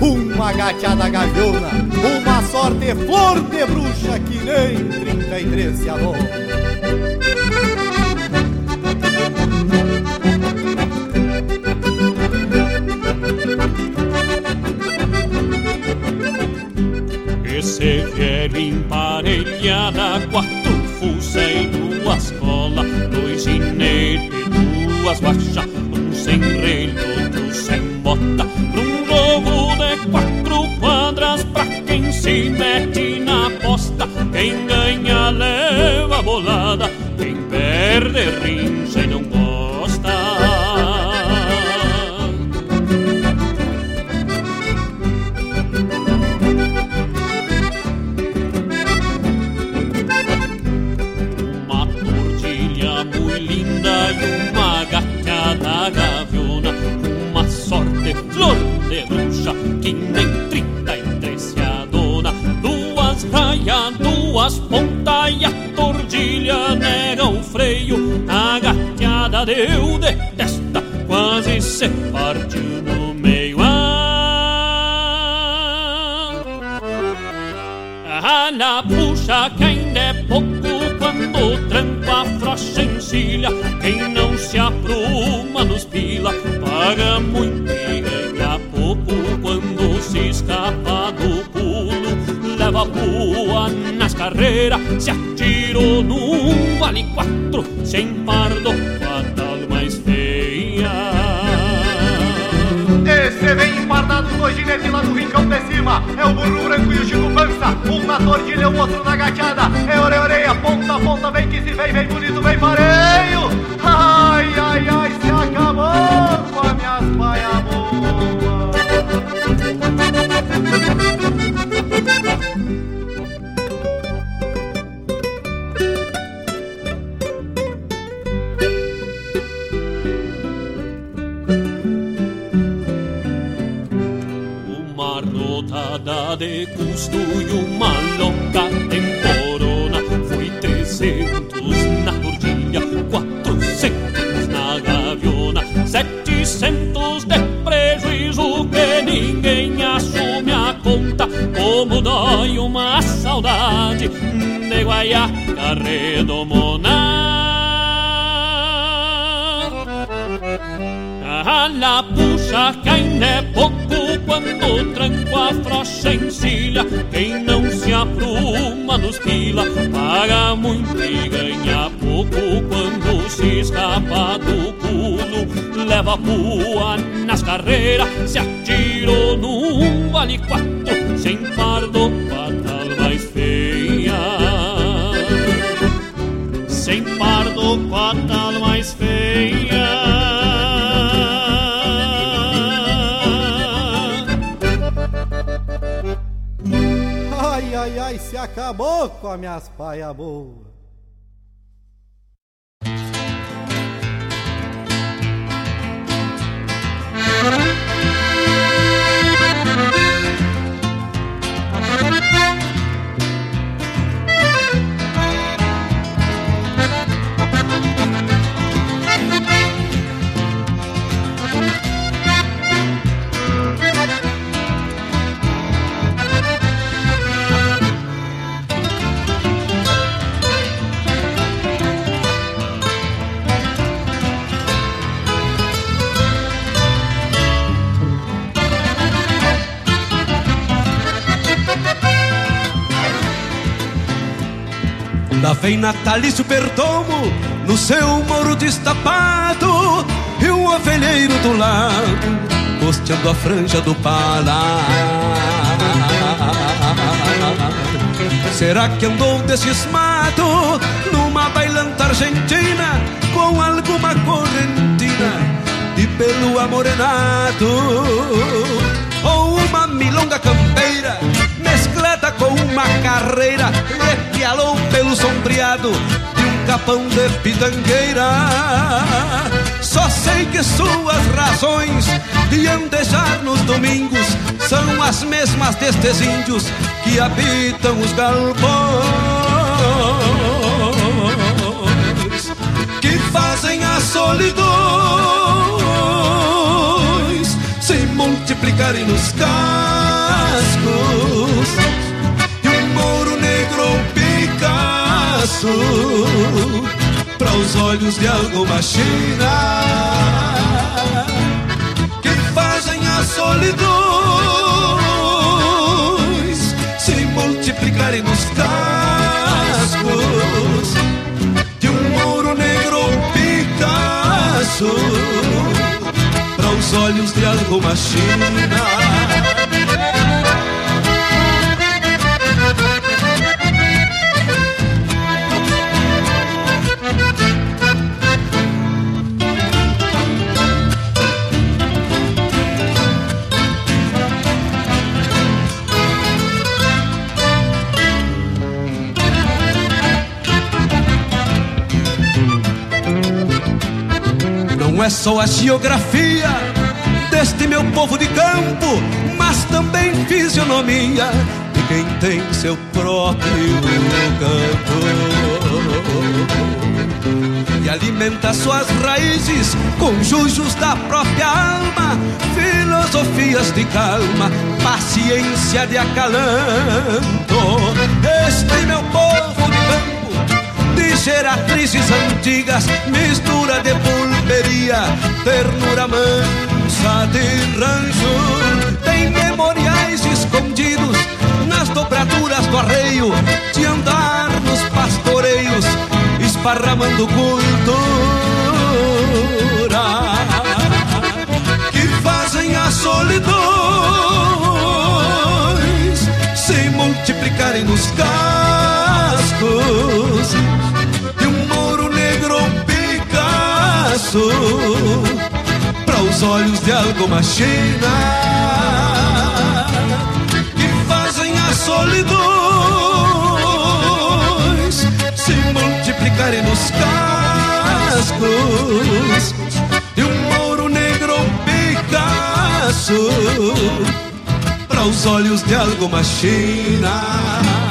uma gateada gaviona, uma sorte flor de bruxa que nem 33 se alonga. Esse velho emparelhada, quatro fuzéis, duas colas, dois ginetes, duas baixas, um sem relho, outro sem bota, jogo de quatro quadras, pra quem se mete na posta, quem ganha leva a bolada, quem perde rincha gateada deu de testa, quase se partiu no meio. Ah, na puxa que ainda é pouco quando tranco a frocha encilha. Quem não se apruma nos pila, paga muito e ganha pouco quando se escapa do pulo. Leva pua nas carreiras, se atirou num vale quatro, sem pardo, mais feia. Esse vem empardado, dois ginetes lá do rincão de cima. É o burro branco e o Chico Pança. Um na tordilha, o outro na gateada. É orelha, orelha, ponta a ponta. Vem que se vem, vem bonito, vem pareio. Ai, ai, ai, se acabou com as minhas Uma rotada de custo e uma longa temporona Foi trezentos na tordilha, quatrocentos na gaviona. Setecentos de prejuízo que ninguém assume a conta. Como dói uma saudade de guaiaca redomona A la puxa que ainda é pouco quando tranco a frocha encilha. Quem não se apruma nos pila, paga muito e ganha pouco quando se escapa do pulo. Leva pua nas carreiras, se atirou num vale quatro, sem pardo, fatal mais feia. Sem pardo, fatal acabou com as minhas paia boa. Lá vem Natalício Perdomo no seu moro destapado e o ovelheiro do lado, costeando a franja do pala. Será que andou descismado numa bailanta argentina com alguma correntina de pelo amorenado? Ou uma milonga campeira com uma carreira repialou pelo sombreado de um capão de pitangueira. Só sei que suas razões de andejar nos domingos são as mesmas destes índios que habitam os galpões, que fazem as solidões se multiplicarem nos cascos Picasso para os olhos de alguma China que fazem as solidões se multiplicarem nos cascos de um mouro negro Picasso para os olhos de alguma China. É só a geografia deste meu povo de campo, mas também fisionomia e quem tem seu próprio canto e alimenta suas raízes com jujos da própria alma, filosofias de calma, paciência de acalanto. Este meu povo de campo, de geratrizes antigas, mistura de ternura mansa de rancho, tem memoriais escondidos nas dobraduras do arreio, de andar nos pastoreios, esparramando cultura. Que fazem as solidões se multiplicarem nos cascos Picasso para os olhos de alguma China que fazem as solidões se multiplicarem nos cascos de um mouro negro Picasso para os olhos de alguma China.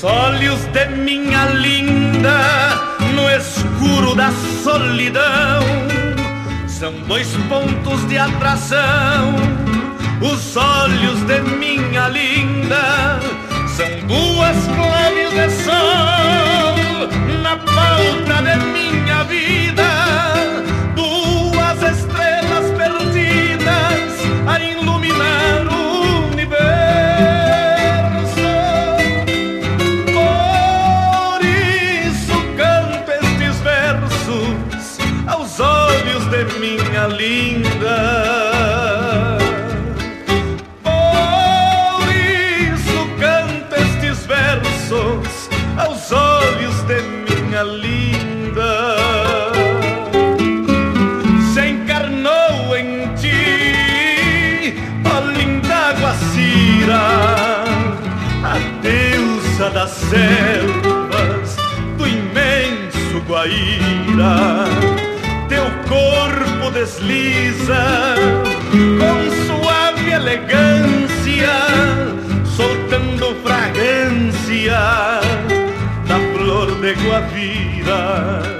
Os olhos de minha linda no escuro da solidão são dois pontos de atração. Os olhos de minha linda são duas claves de sol na pauta de minha vida, gira, teu corpo desliza com suave elegância, soltando fragrância da flor de guavira,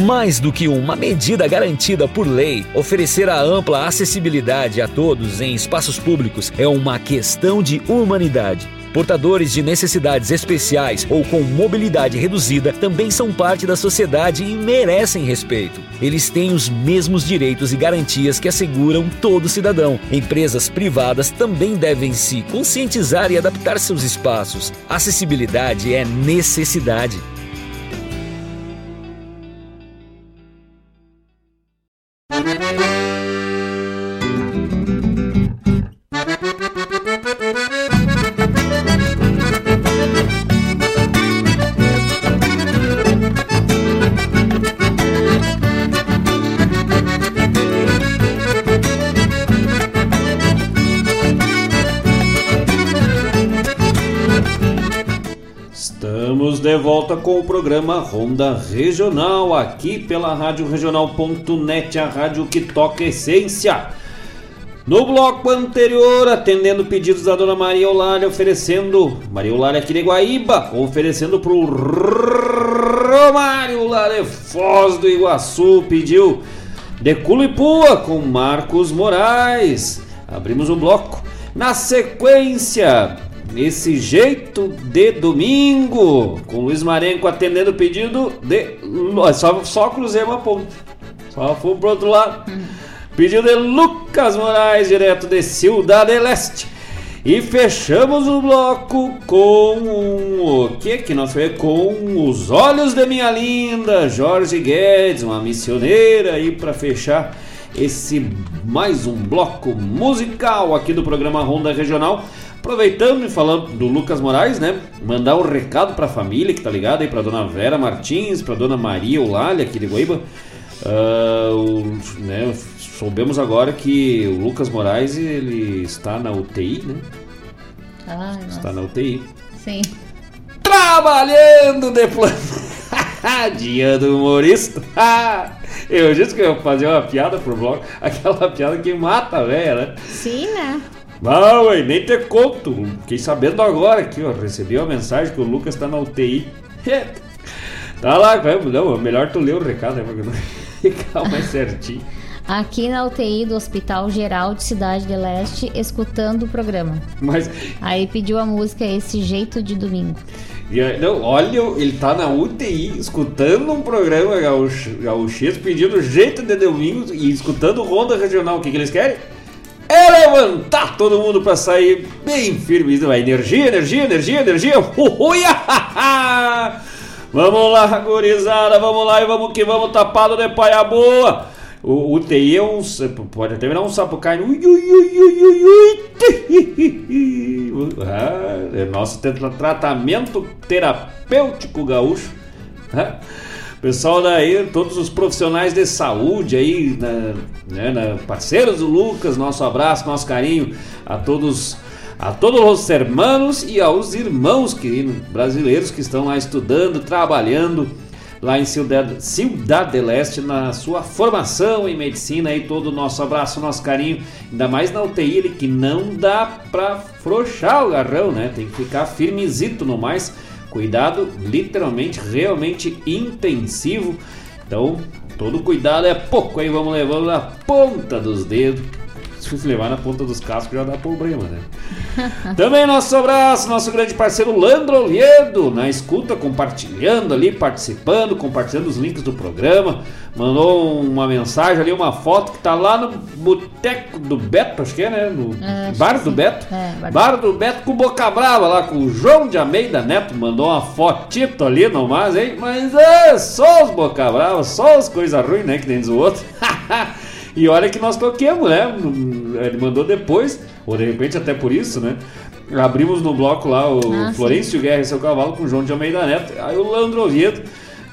Mais do que uma medida garantida por lei, oferecer a ampla acessibilidade a todos em espaços públicos é uma questão de humanidade. Portadores de necessidades especiais ou com mobilidade reduzida também são parte da sociedade e merecem respeito. Eles têm os mesmos direitos e garantias que asseguram todo cidadão. Empresas privadas também devem se conscientizar e adaptar seus espaços. Acessibilidade é necessidade. Programa Ronda Regional, aqui pela Rádio Regional.net, a rádio que toca essência. No bloco anterior, atendendo pedidos da dona Maria Eulália, oferecendo. Maria Eulália aqui de Guaíba, oferecendo pro Romário Eulália Foz do Iguaçu, pediu de Culipua com Marcos Moraes. Abrimos o bloco. Na sequência, esse jeito de domingo, com Luiz Marenco atendendo o pedido de. Só, só cruzemos a ponta. Só fomos pro outro lado. Pedido de Lucas Moraes, direto de Cidade Leste. E fechamos o bloco com o que que nós fizemos? Com os olhos de minha linda Jorge Guedes, uma missioneira aí para fechar esse mais um bloco musical aqui do programa Ronda Regional. Aproveitando e falando do Lucas Moraes, né? Mandar um recado pra família que tá ligada aí, pra dona Vera Martins, pra dona Maria Eulália aqui de Guaíba. Ah, o- né, soubemos agora que o Lucas Moraes ele está na UTI, né? Ai, Está nossa. na UTI. Sim. Trabalhando de plano. Dia do humorista. eu disse que eu ia fazer uma piada pro blog. Aquela piada que mata a velha, né? Sim, né? Não, ué, nem te conto. Fiquei sabendo agora aqui, ó. Recebi uma mensagem que o Lucas tá na UTI. Tá lá, não, melhor tu ler o recado, né? Porque não ficar mais certinho. Aqui na UTI do Hospital Geral de Cidade de Leste, escutando o programa. Mas, Aí pediu a música Esse Jeito de Domingo. não, olha, ele tá na UTI escutando um programa gaúcho, gaúchês pedindo jeito de domingo e escutando Ronda Regional. O que, que eles querem? É levantar todo mundo pra sair bem firme. Energia, energia, energia, energia. Uia! Vamos lá, gurizada, vamos lá e vamos que vamos tapado de paia boa. O UTI é um. Pode até virar um sapo caindo. Ui, ui, ui, ui, ui, ui. Ah, é nosso tratamento terapêutico gaúcho. Ah, Pessoal daí, todos os profissionais de saúde aí, na- né, na- parceiros do Lucas, nosso abraço, nosso carinho a todos, a todos os hermanos e aos irmãos queridos brasileiros que estão lá estudando, trabalhando lá em Ciudad, Ciudad del Este na sua formação em medicina aí todo o nosso abraço, nosso carinho, ainda mais na UTI que não dá pra frouxar o garrão, né? Tem que ficar firmezito no mais. Cuidado literalmente, realmente intensivo. Então, todo cuidado é pouco aí, vamos levando na ponta dos dedos. Se levar na ponta dos cascos já dá problema, né? Também nosso abraço, nosso grande parceiro Landro Oviedo, na escuta, compartilhando ali, participando, compartilhando os links do programa. Mandou uma mensagem ali, uma foto que tá lá no Boteco do Beto, acho que é, né? No É, acho Bar do sim. Beto. É, Bar do Bar do Beto com Boca Brava lá, com o João de Almeida Neto. Mandou uma fotito ali nomás, hein? Mas é só os Boca Brava, só as coisas ruins, né? Que nem diz o outro. E olha que nós toquemos, né? Ele mandou depois, ou de repente até por isso, né? Abrimos no bloco lá o Ah, sim. Florencio Guerra e seu cavalo com o João de Almeida Neto. Aí o Landro Oviedo,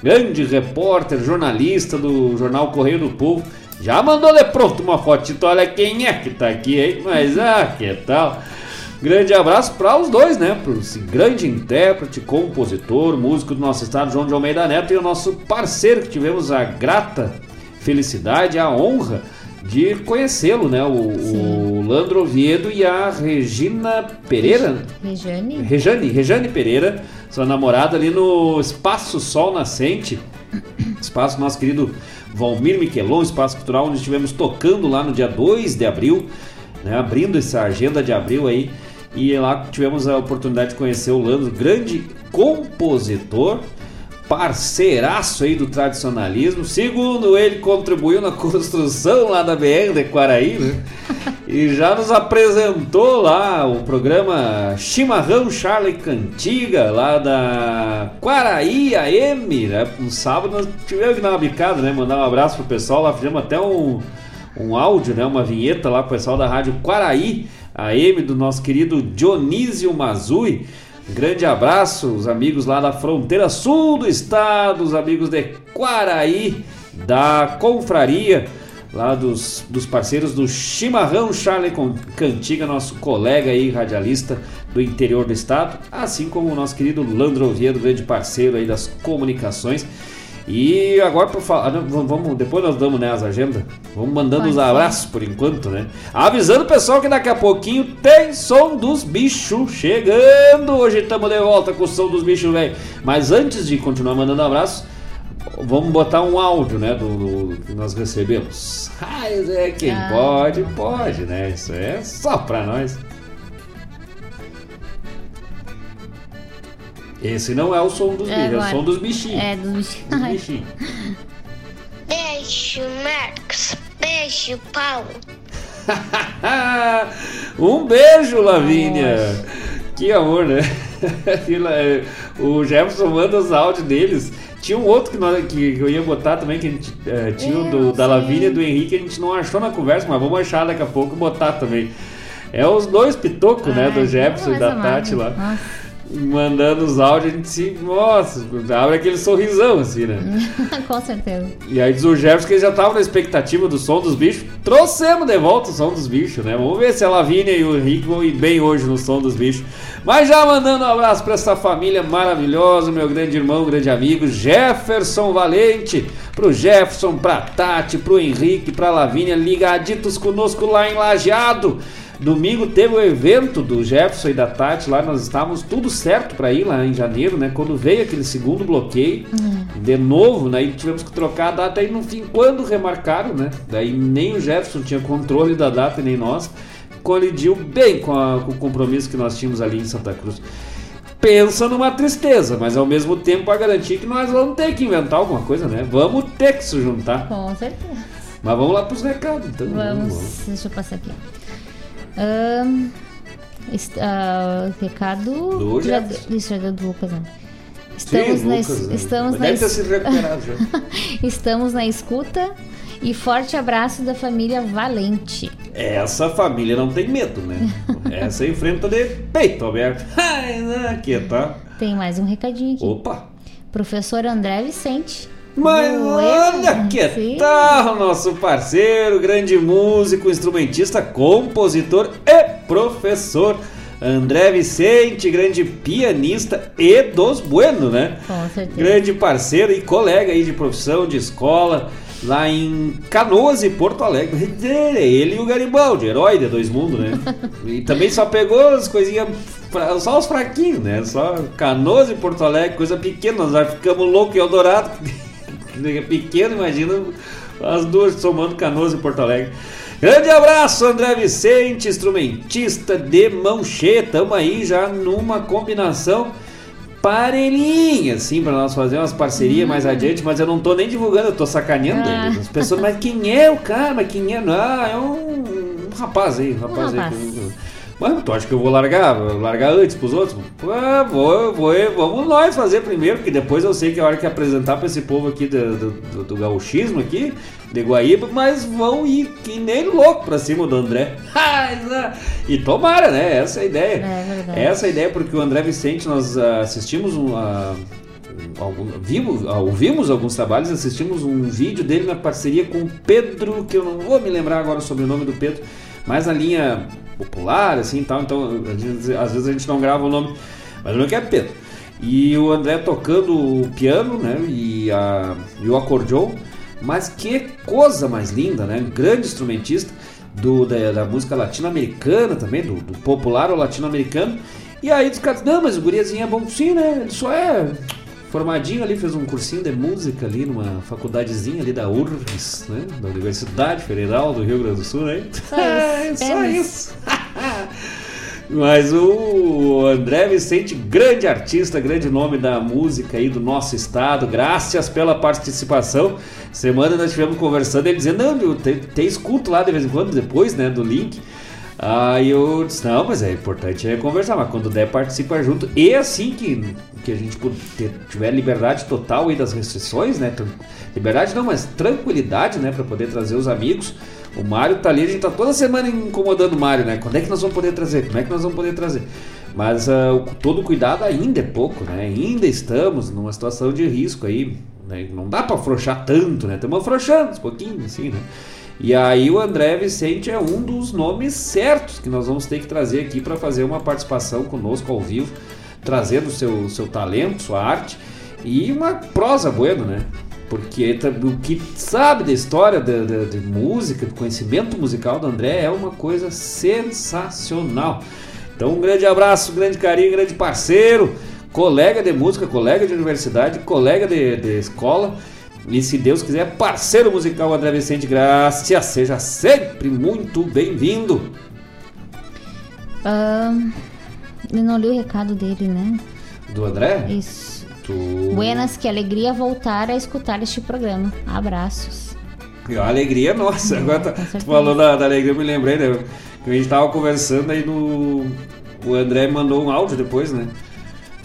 grande repórter, jornalista do jornal Correio do Povo, já mandou de pronto uma fotito. Olha quem é que tá aqui, hein? Mas ah, que tal? Grande abraço para os dois, né? Para esse grande intérprete, compositor, músico do nosso estado, João de Almeida Neto, e o nosso parceiro que tivemos a grata felicidade, a honra de conhecê-lo, né? O, o Landro Oviedo e a Regina Pereira. Rejane? Rejane, Rejane Pereira, sua namorada ali no Espaço Sol Nascente, espaço nosso querido Valmir Miquelon, espaço cultural onde estivemos tocando lá no dia 2 de abril, né, abrindo essa agenda de abril aí, e lá tivemos a oportunidade de conhecer o Landro, grande compositor, parceiraço aí do tradicionalismo, segundo ele contribuiu na construção lá da BR de Quaraí, né? E já nos apresentou lá o programa Chimarrão Charlie Cantiga, lá da Quaraí AM, né? Um sábado nós tivemos que dar uma bicada, né? Mandar um abraço pro pessoal lá, fizemos até um, um áudio, né? Uma vinheta lá pro pessoal da rádio Quaraí AM, do nosso querido Dionísio Mazui. Grande abraço, os amigos lá da fronteira sul do estado, os amigos de Quaraí, da Confraria, lá dos, dos parceiros do Chimarrão Charlie Cantiga, nosso colega aí, radialista do interior do estado, assim como o nosso querido Landro Oviedo, grande parceiro aí das comunicações. E agora por falar, não, vamos, depois nós damos né, as agendas, vamos mandando Pode os ser. abraços por enquanto, né? Avisando o pessoal que daqui a pouquinho tem som dos bichos chegando. Hoje estamos de volta com o som dos bichos, velho. Mas antes de continuar mandando abraços, vamos botar um áudio, né, do, do- que nós recebemos. Mas é quem Ah. pode, pode, né? Isso é só pra nós. Esse não é o som dos bichos, é o som dos bichinhos. É, dos bichinhos. Dos Ai. bichinhos. Beijo, Marcos. Beijo, Paulo. um beijo, Lavínia! Que amor, né? É, o Jefferson manda os áudios deles. Tinha um outro que, nós, que eu ia botar também, que a gente, é, tinha o do, da Lavínia e do Henrique, a gente não achou na conversa, mas vamos achar daqui a pouco e botar também. É os dois pitocos, né? Do Ai, Jefferson e da. Tati lá. Nossa. Mandando os áudios, a gente se. Nossa, abre aquele sorrisão assim, né? Com certeza. E aí diz o Jefferson que ele já tava na expectativa do som dos bichos. Trouxemos de volta o som dos bichos, né? Vamos ver se a Lavínia e o Henrique vão ir bem hoje no som dos bichos. Mas já mandando um abraço para essa família maravilhosa, meu grande irmão, grande amigo Jefferson Valente. Pro Jefferson, pra Tati, pro Henrique, pra Lavínia, ligaditos conosco lá em Lajeado. Domingo teve o evento do Jefferson e da Tati lá, nós estávamos tudo certo para ir lá em janeiro, né? Quando veio aquele segundo bloqueio, de novo, né? E tivemos que trocar a data aí no fim, quando remarcaram, né? Daí nem o Jefferson tinha controle da data, nem nós. Colidiu bem com, a- com o compromisso que nós tínhamos ali em Santa Cruz. Pensa numa tristeza, mas ao mesmo tempo a garantir que nós vamos ter que inventar alguma coisa, né? Vamos ter que se juntar. Com certeza. Mas vamos lá pros recados, então. Vamos, deixa eu passar aqui. Ahn, est- ah, recado Do já deu do Lucas, né? Estamos, Sim, na, Lucas, né? estamos, na, es- estamos na escuta e forte abraço da família Valente. Essa família não tem medo, né? Essa enfrenta de peito aberto. Né, aqui, tá? Tem mais um recadinho aqui. Opa! Professor André Vicente. Mas olha que sim. tal, nosso parceiro, grande músico, instrumentista, compositor e professor. André Vicente, grande pianista e dos bueno, né? Com certeza. Grande parceiro e colega aí de profissão, de escola, lá em Canoas e Porto Alegre. Ele e o Garibaldi, herói de dois mundos, né? E também só pegou as coisinhas, só os fraquinhos, né? Só Canoas e Porto Alegre, coisa pequena, nós já ficamos loucos em Eldorado. É pequeno, imagina as duas somando Canoas e Porto Alegre. Grande abraço, André Vicente, instrumentista de mão cheia. Tamo aí já numa combinação parelhinha, assim, pra nós fazer umas parcerias mais adiante, mas eu não tô nem divulgando, eu tô sacaneando Ah. As pessoas, mas quem é o cara? Mas quem é? Ah, é um, um rapaz aí, um rapaz, rapaz. aí. Mas tu acha que eu vou largar? Vou largar antes pros outros? Ah, vou, vou, vamos nós fazer primeiro, porque depois eu sei que é a hora que apresentar pra esse povo aqui do, do, do, gauchismo aqui, de Guaíba, mas vão ir que nem louco pra cima do André. e tomara, né? Essa é a ideia. É verdade. Essa é a ideia, porque o André Vicente, nós ah, assistimos um. ah, algum- vimos, ah, ouvimos alguns trabalhos, assistimos um vídeo dele na parceria com o Pedro, que eu não vou me lembrar agora sobre o nome do Pedro, mas na linha popular, assim e tal, então vezes, às vezes a gente não grava o nome, mas o nome que é Pedro. E o André tocando o piano, né, e, a, e o acordeon, mas que coisa mais linda, né, grande instrumentista do, da, da música latino-americana também, do, do popular latino-americano, e aí os caras, não, mas o guriazinho é bom sim, né, ele só é formadinho ali, fez um cursinho de música ali numa faculdadezinha ali da URGS, né? Da Universidade Federal do Rio Grande do Sul, né? Só É, isso. só apenas. isso. Mas o André Vicente, grande artista, grande nome da música aí do nosso estado, graças pela participação. Semana nós estivemos conversando, ele dizendo, não, eu te, te escuto lá de vez em quando, depois, né, do link. Aí eu disse, não, mas é importante é conversar, mas quando der participa junto. E assim que, que a gente tiver liberdade total aí das restrições, né? Liberdade não, mas tranquilidade, né? Pra poder trazer os amigos. O Mário tá ali, a gente tá toda semana incomodando o Mário, né? Quando é que nós vamos poder trazer? Como é que nós vamos poder trazer? Mas o- todo cuidado ainda é pouco, né? Ainda estamos numa situação de risco aí. né? Não dá pra afrouxar tanto, né? Estamos afrouxando uns pouquinho, assim, né? E aí o André Vicente é um dos nomes certos que nós vamos ter que trazer aqui para fazer uma participação conosco ao vivo, trazendo seu, seu talento, sua arte e uma prosa buena, né? Porque tá- o que sabe da história de, de- de música, do conhecimento musical do André é uma coisa sensacional. Então um grande abraço, um grande carinho, um grande parceiro, colega de música, colega de universidade, colega de, de escola. E se Deus quiser, parceiro musical André Vicente Graça, seja sempre muito bem-vindo. Ahn, eu não li o recado dele, né? Do André? Isso. Tu... Buenas, que alegria voltar a escutar este programa. Abraços. E a alegria nossa. Agora tá- tu falou da, da alegria, eu me lembrei, né? Que a gente tava conversando aí no. O André mandou um áudio depois, né?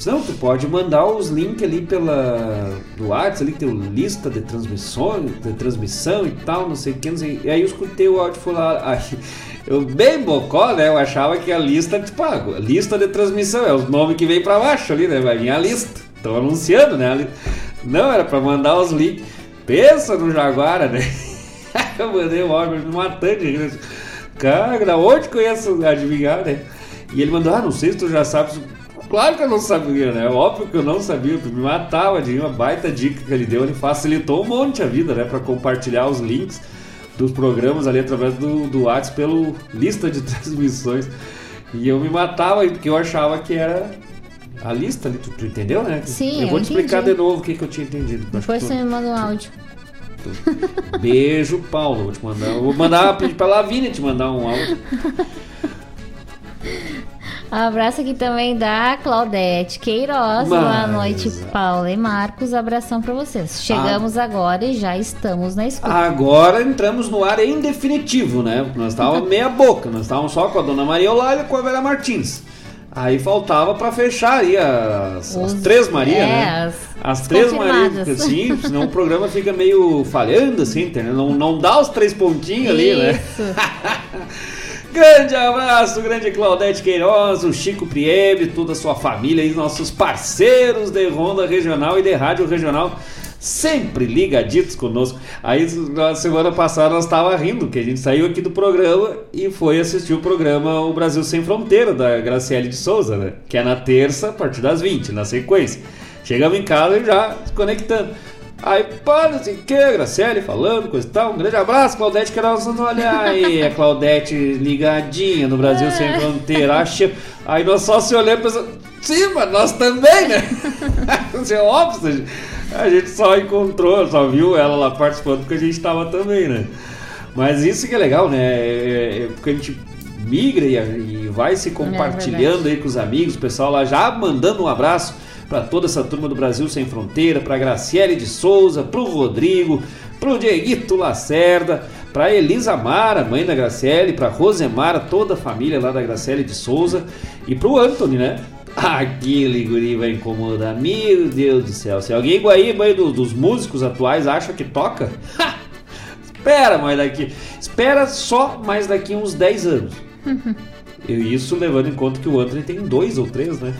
Não, tu pode mandar os links ali pela. do WhatsApp, ali que tem o lista de transmissões, de transmissão e tal, não sei o que, não sei. E aí eu escutei o áudio falei, ah, aí, eu bem bocó, né? Eu achava que a lista, tipo, ah, lista de transmissão, é os nomes que vem pra baixo ali, né? Vai vir a lista. Estão anunciando, né? Não, era pra mandar os links. Pensa no Jaguara, né? eu mandei o áudio me matando de rir. Cara, da onde conheço adivinhar, né? E ele mandou, ah, não sei se tu já sabes. Claro que eu não sabia, né? Óbvio que eu não sabia, me matava de uma baita dica que ele deu, ele facilitou um monte a vida, né? Pra compartilhar os links. dos programas ali através do, do WhatsApp pelo lista de transmissões. E eu me matava porque eu achava que era a lista ali, tu, tu entendeu, né? Sim, eu vou eu te explicar entendi. de novo o que, que eu tinha entendido. Depois você tu- me manda um áudio. Beijo, Paulo. Vou te mandar. Vou mandar pedir pra Lavínia te mandar um áudio. Abraço aqui também da Claudete Queiroz. Boa Mas- noite, Paula e Marcos. Abração pra vocês. Chegamos agora e já estamos na escuta. Agora entramos no ar em definitivo, né? Nós estávamos meia boca, nós estávamos só com a dona Maria Eulália e com a Vera Martins. Aí faltava pra fechar aí as, as Os- três Maria, é, né? as- As as três Maria, assim, senão o programa fica meio falhando, assim, entendeu? Não, não dá os três pontinhos ali, né? Grande abraço, grande Claudete Queiroz, o Chico Priebe, toda a sua família e nossos parceiros de Ronda Regional e de Rádio Regional, sempre ligaditos conosco. Aí na semana passada nós estava rindo, que a gente saiu aqui do programa e foi assistir o programa O Brasil Sem Fronteira, da Graciele de Souza, né? Que é na terça, a partir das 20, na sequência. Chegamos em casa e já conectando. Aí, pá, não sei o que, Graciele falando, coisa e tal. Um grande abraço, Claudete Queiroz. Olha aí, a Claudete ligadinha no Brasil Sem Fronteira. Acha... Aí nós só se olhamos e pensamos, sim, mas nós também, né? Isso é óbvio, a gente só encontrou, só viu ela lá participando porque a gente estava também, né? Mas isso que é legal, né? É, é porque a gente migra e, e vai se compartilhando aí com os amigos, o pessoal lá já mandando um abraço para toda essa turma do Brasil Sem Fronteira, para Graciele de Souza, pro Rodrigo, pro Dieguito Lacerda, para Elisa Mara, mãe da Graciele, para Rosemara, toda a família lá da Graciele de Souza e pro Anthony, né? Aquele guri vai incomodar, meu Deus do céu. Se alguém aí do- dos músicos atuais acha que toca, ha! espera mais daqui, espera só mais daqui uns 10 anos. E isso levando em conta que o Anthony tem dois ou três, né?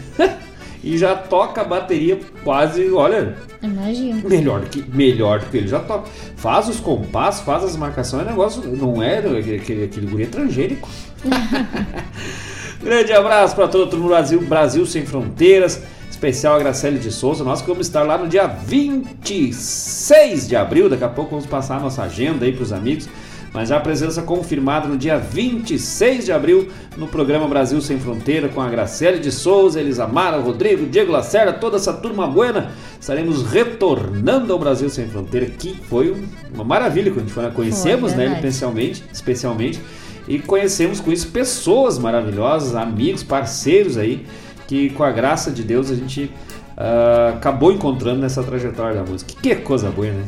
E já toca a bateria quase, olha, Imagina. melhor do que melhor que ele já toca. Faz os compassos, faz as marcações, é negócio, não é aquele, aquele, guri é transgênico. Grande abraço para todo mundo do Brasil, Brasil sem fronteiras. Especial a Graciele de Souza. Nós que vamos estar lá no dia 26 de abril. Daqui a pouco vamos passar a nossa agenda aí para os amigos. Mas já a presença confirmada no dia 26 de abril no programa Brasil Sem Fronteira com a Graciele de Souza, Elisa Mara, Rodrigo, Diego Lacerda, toda essa turma buena. Estaremos retornando ao Brasil Sem Fronteira, que foi uma maravilha quando a gente foi. Conhecemos né, ele verdade. especialmente, especialmente e conhecemos com isso pessoas maravilhosas, amigos, parceiros aí, que com a graça de Deus a gente ah, acabou encontrando nessa trajetória da música. Que coisa boa, né?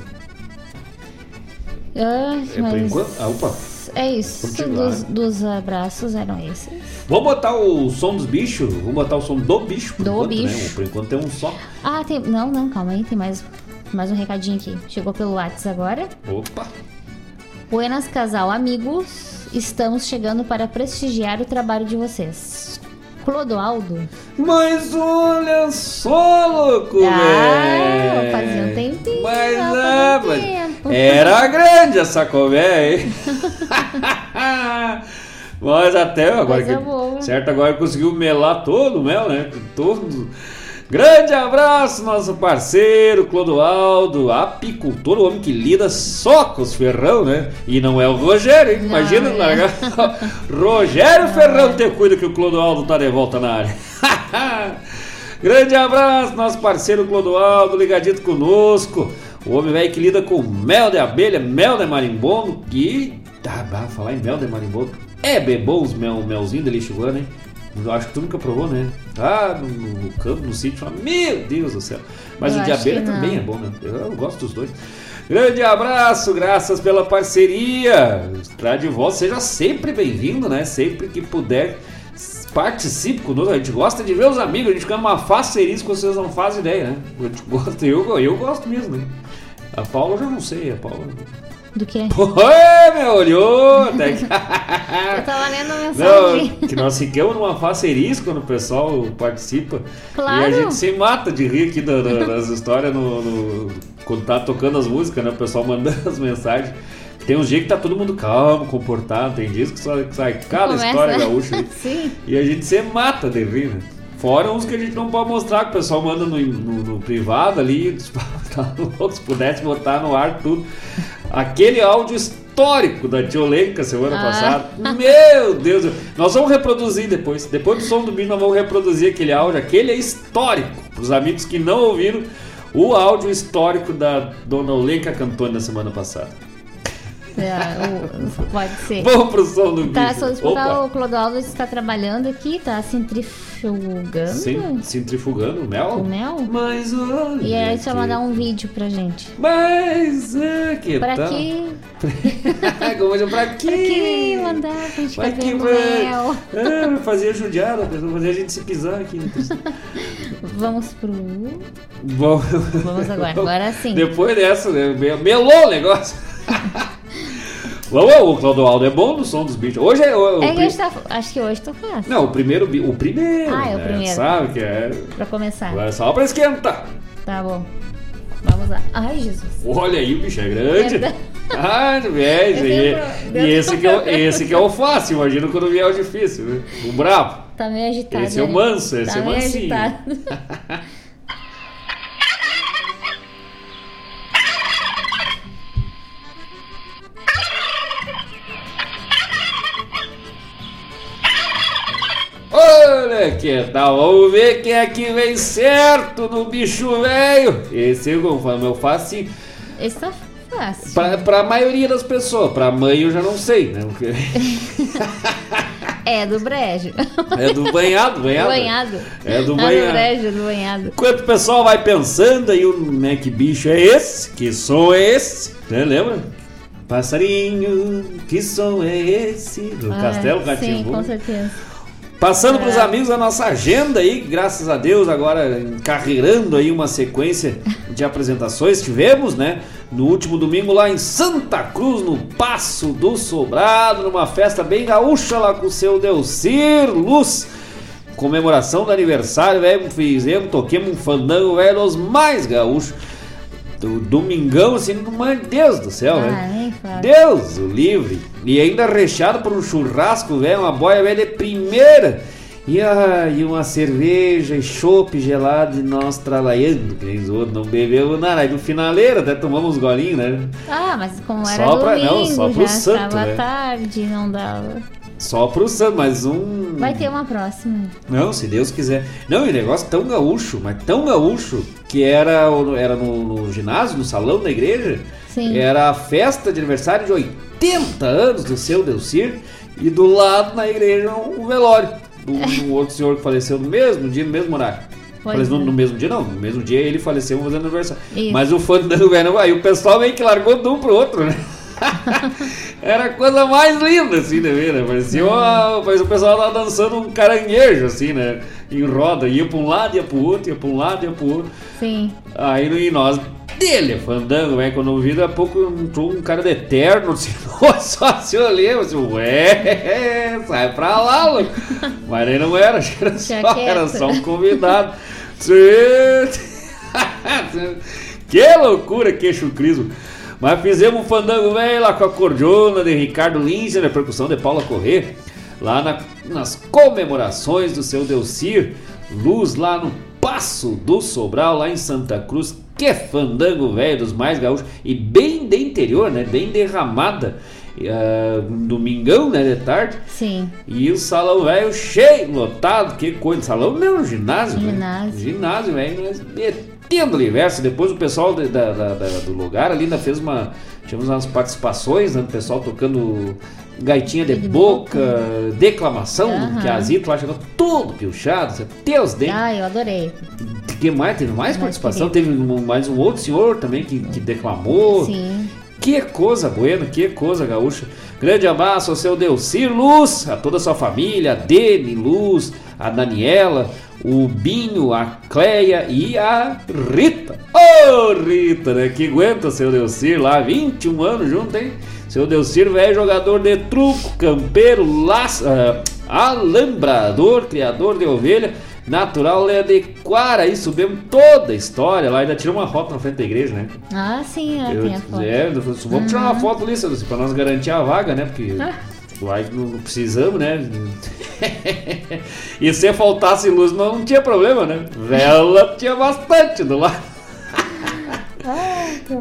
É, por mas enquanto. Ah, opa. é isso. Dos, né? dos abraços eram esses. Vamos botar o som dos bichos? Vamos botar o som do bicho Do enquanto, bicho. né? Por enquanto tem um só. Ah, tem. Não, não, calma aí, tem mais, mais um recadinho aqui. Chegou pelo WhatsApp agora. Opa! Buenas casal amigos, estamos chegando para prestigiar o trabalho de vocês. Clodoaldo. Mas olha só, louco, Ah, fazia um tempinho. Mas é, mas tempo. era grande essa colmeia, hein? Mas até agora Coisa que, boa. certo agora conseguiu melar todo o mel, né? Todo. Grande abraço, nosso parceiro Clodoaldo, apicultor, o homem que lida só com os ferrão, né? E não é o Rogério, hein? Imagina é. largar. Rogério Ferrão ter cuida que o Clodoaldo tá de volta na área. Grande abraço, nosso parceiro Clodoaldo, ligadito conosco. O homem velho que lida com mel de abelha, mel de marimbondo, que. Tá, bah, falar em mel de marimbondo. É bebom os mel, melzinho de lixuana, hein? Eu acho que tu nunca provou, né? Ah, no, no campo, no sítio, meu Deus do céu. Mas Eu o de abelha também é bom, né? Eu, eu gosto dos dois. Grande abraço, graças pela parceria. Está de volta, seja sempre bem-vindo, né? Sempre que puder, participe conosco. A gente gosta de ver os amigos, a gente fica numa facerice que vocês não fazem ideia, né? Gosta, eu, eu gosto mesmo, né? A Paula eu já não sei, a Paula. Do que? Oi, meu que... Eu tava lendo a mensagem. Não, que nós ficamos numa facerice quando o pessoal participa. Claro. E a gente se mata de rir aqui da- da- das histórias no, no- quando tá tocando as músicas, né? O pessoal mandando as mensagens. Tem uns dias que tá todo mundo calmo, comportado, tem dias que só que sai cada Começa- história gaúcha. Sim. E a gente se mata de rir, né? Fora uns que a gente não pode mostrar, que o pessoal manda no, no- no privado ali, tá louco, se pudesse botar no ar tudo. Aquele áudio histórico da Tiolenca semana Ah. passada. Meu Deus, nós vamos reproduzir depois. Depois do som do bicho, nós vamos reproduzir aquele áudio. Aquele é histórico. Para os amigos que não ouviram o áudio histórico da Dona Olenka Cantoni da semana passada. É, pode ser. Vamos pro som do Tá, bicho. só escutar Opa. o Clodoaldo está trabalhando aqui, tá centrifugando Sim, centrifugando o mel? o mel. Mas olha. E aí só que- mandar um vídeo pra gente. Mas é que Pra tal? que? Como eu pra quê? Pra que mandar pra gente ficar que mel? É, fazer judiar fazer a gente se pisar aqui. Vamos pro. Bom, Vamos agora, agora sim. Depois dessa, né, me- melou o negócio. Vamos, o Clodoaldo é bom no som dos bichos. Hoje é. O, É tá. Acho que hoje tô fácil. Não, o primeiro. O primeiro. Ah, é o né, primeiro. Sabe que é. Pra começar. Agora é só pra esquentar. Tá bom. Vamos lá. Ai, Jesus. Olha aí, o bicho é grande. Verdade. Ah, é, pro- E esse que, é, o- esse que é o fácil, imagina quando vier o difícil, né? O brabo. Tá meio agitado. Esse é o manso, esse tá é o meio mansinho. agitado. Olha que tal, vamos ver quem é que vem certo no bicho velho. Esse é o meu fácil Esse tá fácil. pra, pra maioria das pessoas. Pra mãe eu já não sei, né? Porque É do brejo. É do banhado, banhado. banhado. É do É do banhado. brejo, do banhado. Enquanto o pessoal vai pensando aí, o- né, que bicho é esse? Que som é esse? Né, lembra? Passarinho, que som é esse? Do Ah, Castelo Sim, Catimbu. com certeza. Passando para os É. amigos a nossa agenda aí, graças a Deus, agora encarreirando aí uma sequência de apresentações. Tivemos, né? No último domingo lá em Santa Cruz, no Passo do Sobrado, numa festa bem gaúcha lá com o seu Delcir Luz. Comemoração do aniversário, velho. Fizemos, toquemos um fandango, velho, dos mais gaúchos. Do domingão, assim, mas Deus do céu, Ah, né? nem fala. Deus o livre. E ainda recheado por um churrasco, velho, uma boia velha de primeira. E, ah, e uma cerveja e chopp gelado e nós tralaiando, que nem os outros, não bebeu nada. Aí no finaleiro até tomamos uns golinhos, né? Ah, mas como era Só pra- domingo, não, só pro já santo, estava né? tarde, não dava. Só pro santo, mas um. Vai ter uma próxima. Não, se Deus quiser. Não, e o negócio tão gaúcho, mas tão gaúcho, que era, era no, no ginásio, no salão da igreja. Sim. Era a festa de aniversário de 80 anos do seu Delcir. E do lado na igreja um velório. Um, um outro senhor que faleceu no mesmo dia, no mesmo horário. Pois Faleceu no, é. no mesmo dia, não. No mesmo dia ele faleceu fazendo aniversário. Isso. Mas o fandango velho, aí o pessoal meio que largou de um pro outro, né? Era a coisa mais linda, assim, né? ver, né? Parecia, uma, parecia o pessoal tava dançando um caranguejo, assim, né? Em roda, ia pra um lado, ia pro outro, ia pra um lado, ia pro outro. Sim. Aí no- e nós, dele, fandango, velho, quando eu vi, daqui a pouco entrou um cara de eterno, assim, só se olhei, assim, ué, sai pra lá, louco. Mas aí não era, era só, era só um convidado. que loucura, que chucrismo. Mas fizemos um fandango velho lá com a cordiona de Ricardo Lins, na percussão de Paula Corrêa, lá na- nas comemorações do seu Delcir, luz lá no Passo do Sobral, lá em Santa Cruz. Que fandango velho dos mais gaúchos e bem de interior, né? Bem derramada. Um domingão, né? De tarde. Sim. E o salão velho cheio, lotado, que coisa. Salão não, ginásio. né? Ginásio. Ginásio, velho. Nós metendo universo. Depois o pessoal de- da, da- da- do lugar ali ainda fez uma. Tivemos umas participações, né? Do pessoal tocando gaitinha de, De boca, boca. declamação, Aham. que a Zito lá chegou tudo piochado, os dentes. Ah, eu adorei. que mais? Teve mais Mais participação, teve mais um outro senhor também que, que declamou. Sim. Que coisa buena, que coisa gaúcha. Grande abraço ao seu Delcir Luz, a toda a sua família, Dene Luz, a Daniela, o Binho, a Cleia e a Rita. Ô Rita, né? Que aguenta seu Delcir lá, 21 anos junto, hein? Seu Delcir, velho jogador de truco, campeiro, laço, ah, alambrador, criador de ovelha, natural é de Quara. E subimos toda a história lá, ainda tirou uma foto na frente da igreja, né? Ah, sim, ela Eu- tem a foto. É, vamos tirar uma foto ali, Celso, pra nós garantir a vaga, né? Porque Ah. lá não, não precisamos, né? e se faltasse luz não, tinha problema, né? Vela tinha bastante do lado.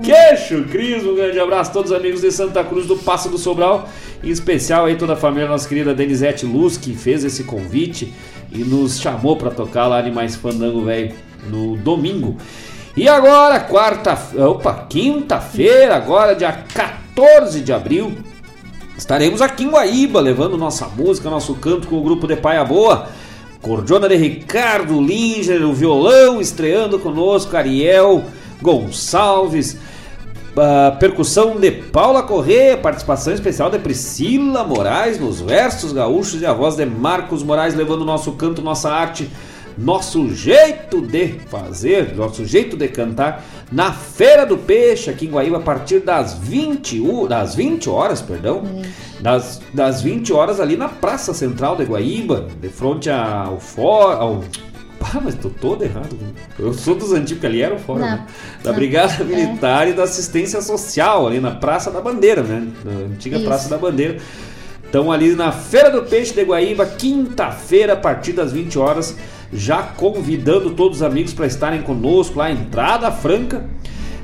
Queixo Cris, um grande abraço a todos os amigos de Santa Cruz do Passo do Sobral, em especial aí toda a família, nossa querida Denisete Luz, que fez esse convite e nos chamou para tocar lá Animais Fandango Velho no domingo. E agora, quarta, opa, quinta-feira, agora dia 14 de abril, estaremos aqui em Guaíba levando nossa música, nosso canto com o grupo de Paia Boa. Cordiona de Ricardo Linger, o violão, estreando conosco, Ariel Gonçalves, uh, percussão de Paula Corrêa, participação especial de Priscila Moraes nos versos gaúchos e a voz de Marcos Moraes levando nosso canto, nossa arte, nosso jeito de fazer, nosso jeito de cantar na Feira do Peixe aqui em Guaíba a partir das 20, das 20 horas, perdão, das, das 20 horas ali na Praça Central de Guaíba, de frente ao fórum, ao ah, mas tô todo errado. Eu sou dos antigos, que ali era o fórum, né? Da não. Brigada É. Militar e da Assistência Social, ali na Praça da Bandeira, né? Na antiga Isso. Praça da Bandeira. Então ali na Feira do Peixe de Guaíba, quinta-feira, a partir das 20 horas, já convidando todos os amigos para estarem conosco lá, entrada franca.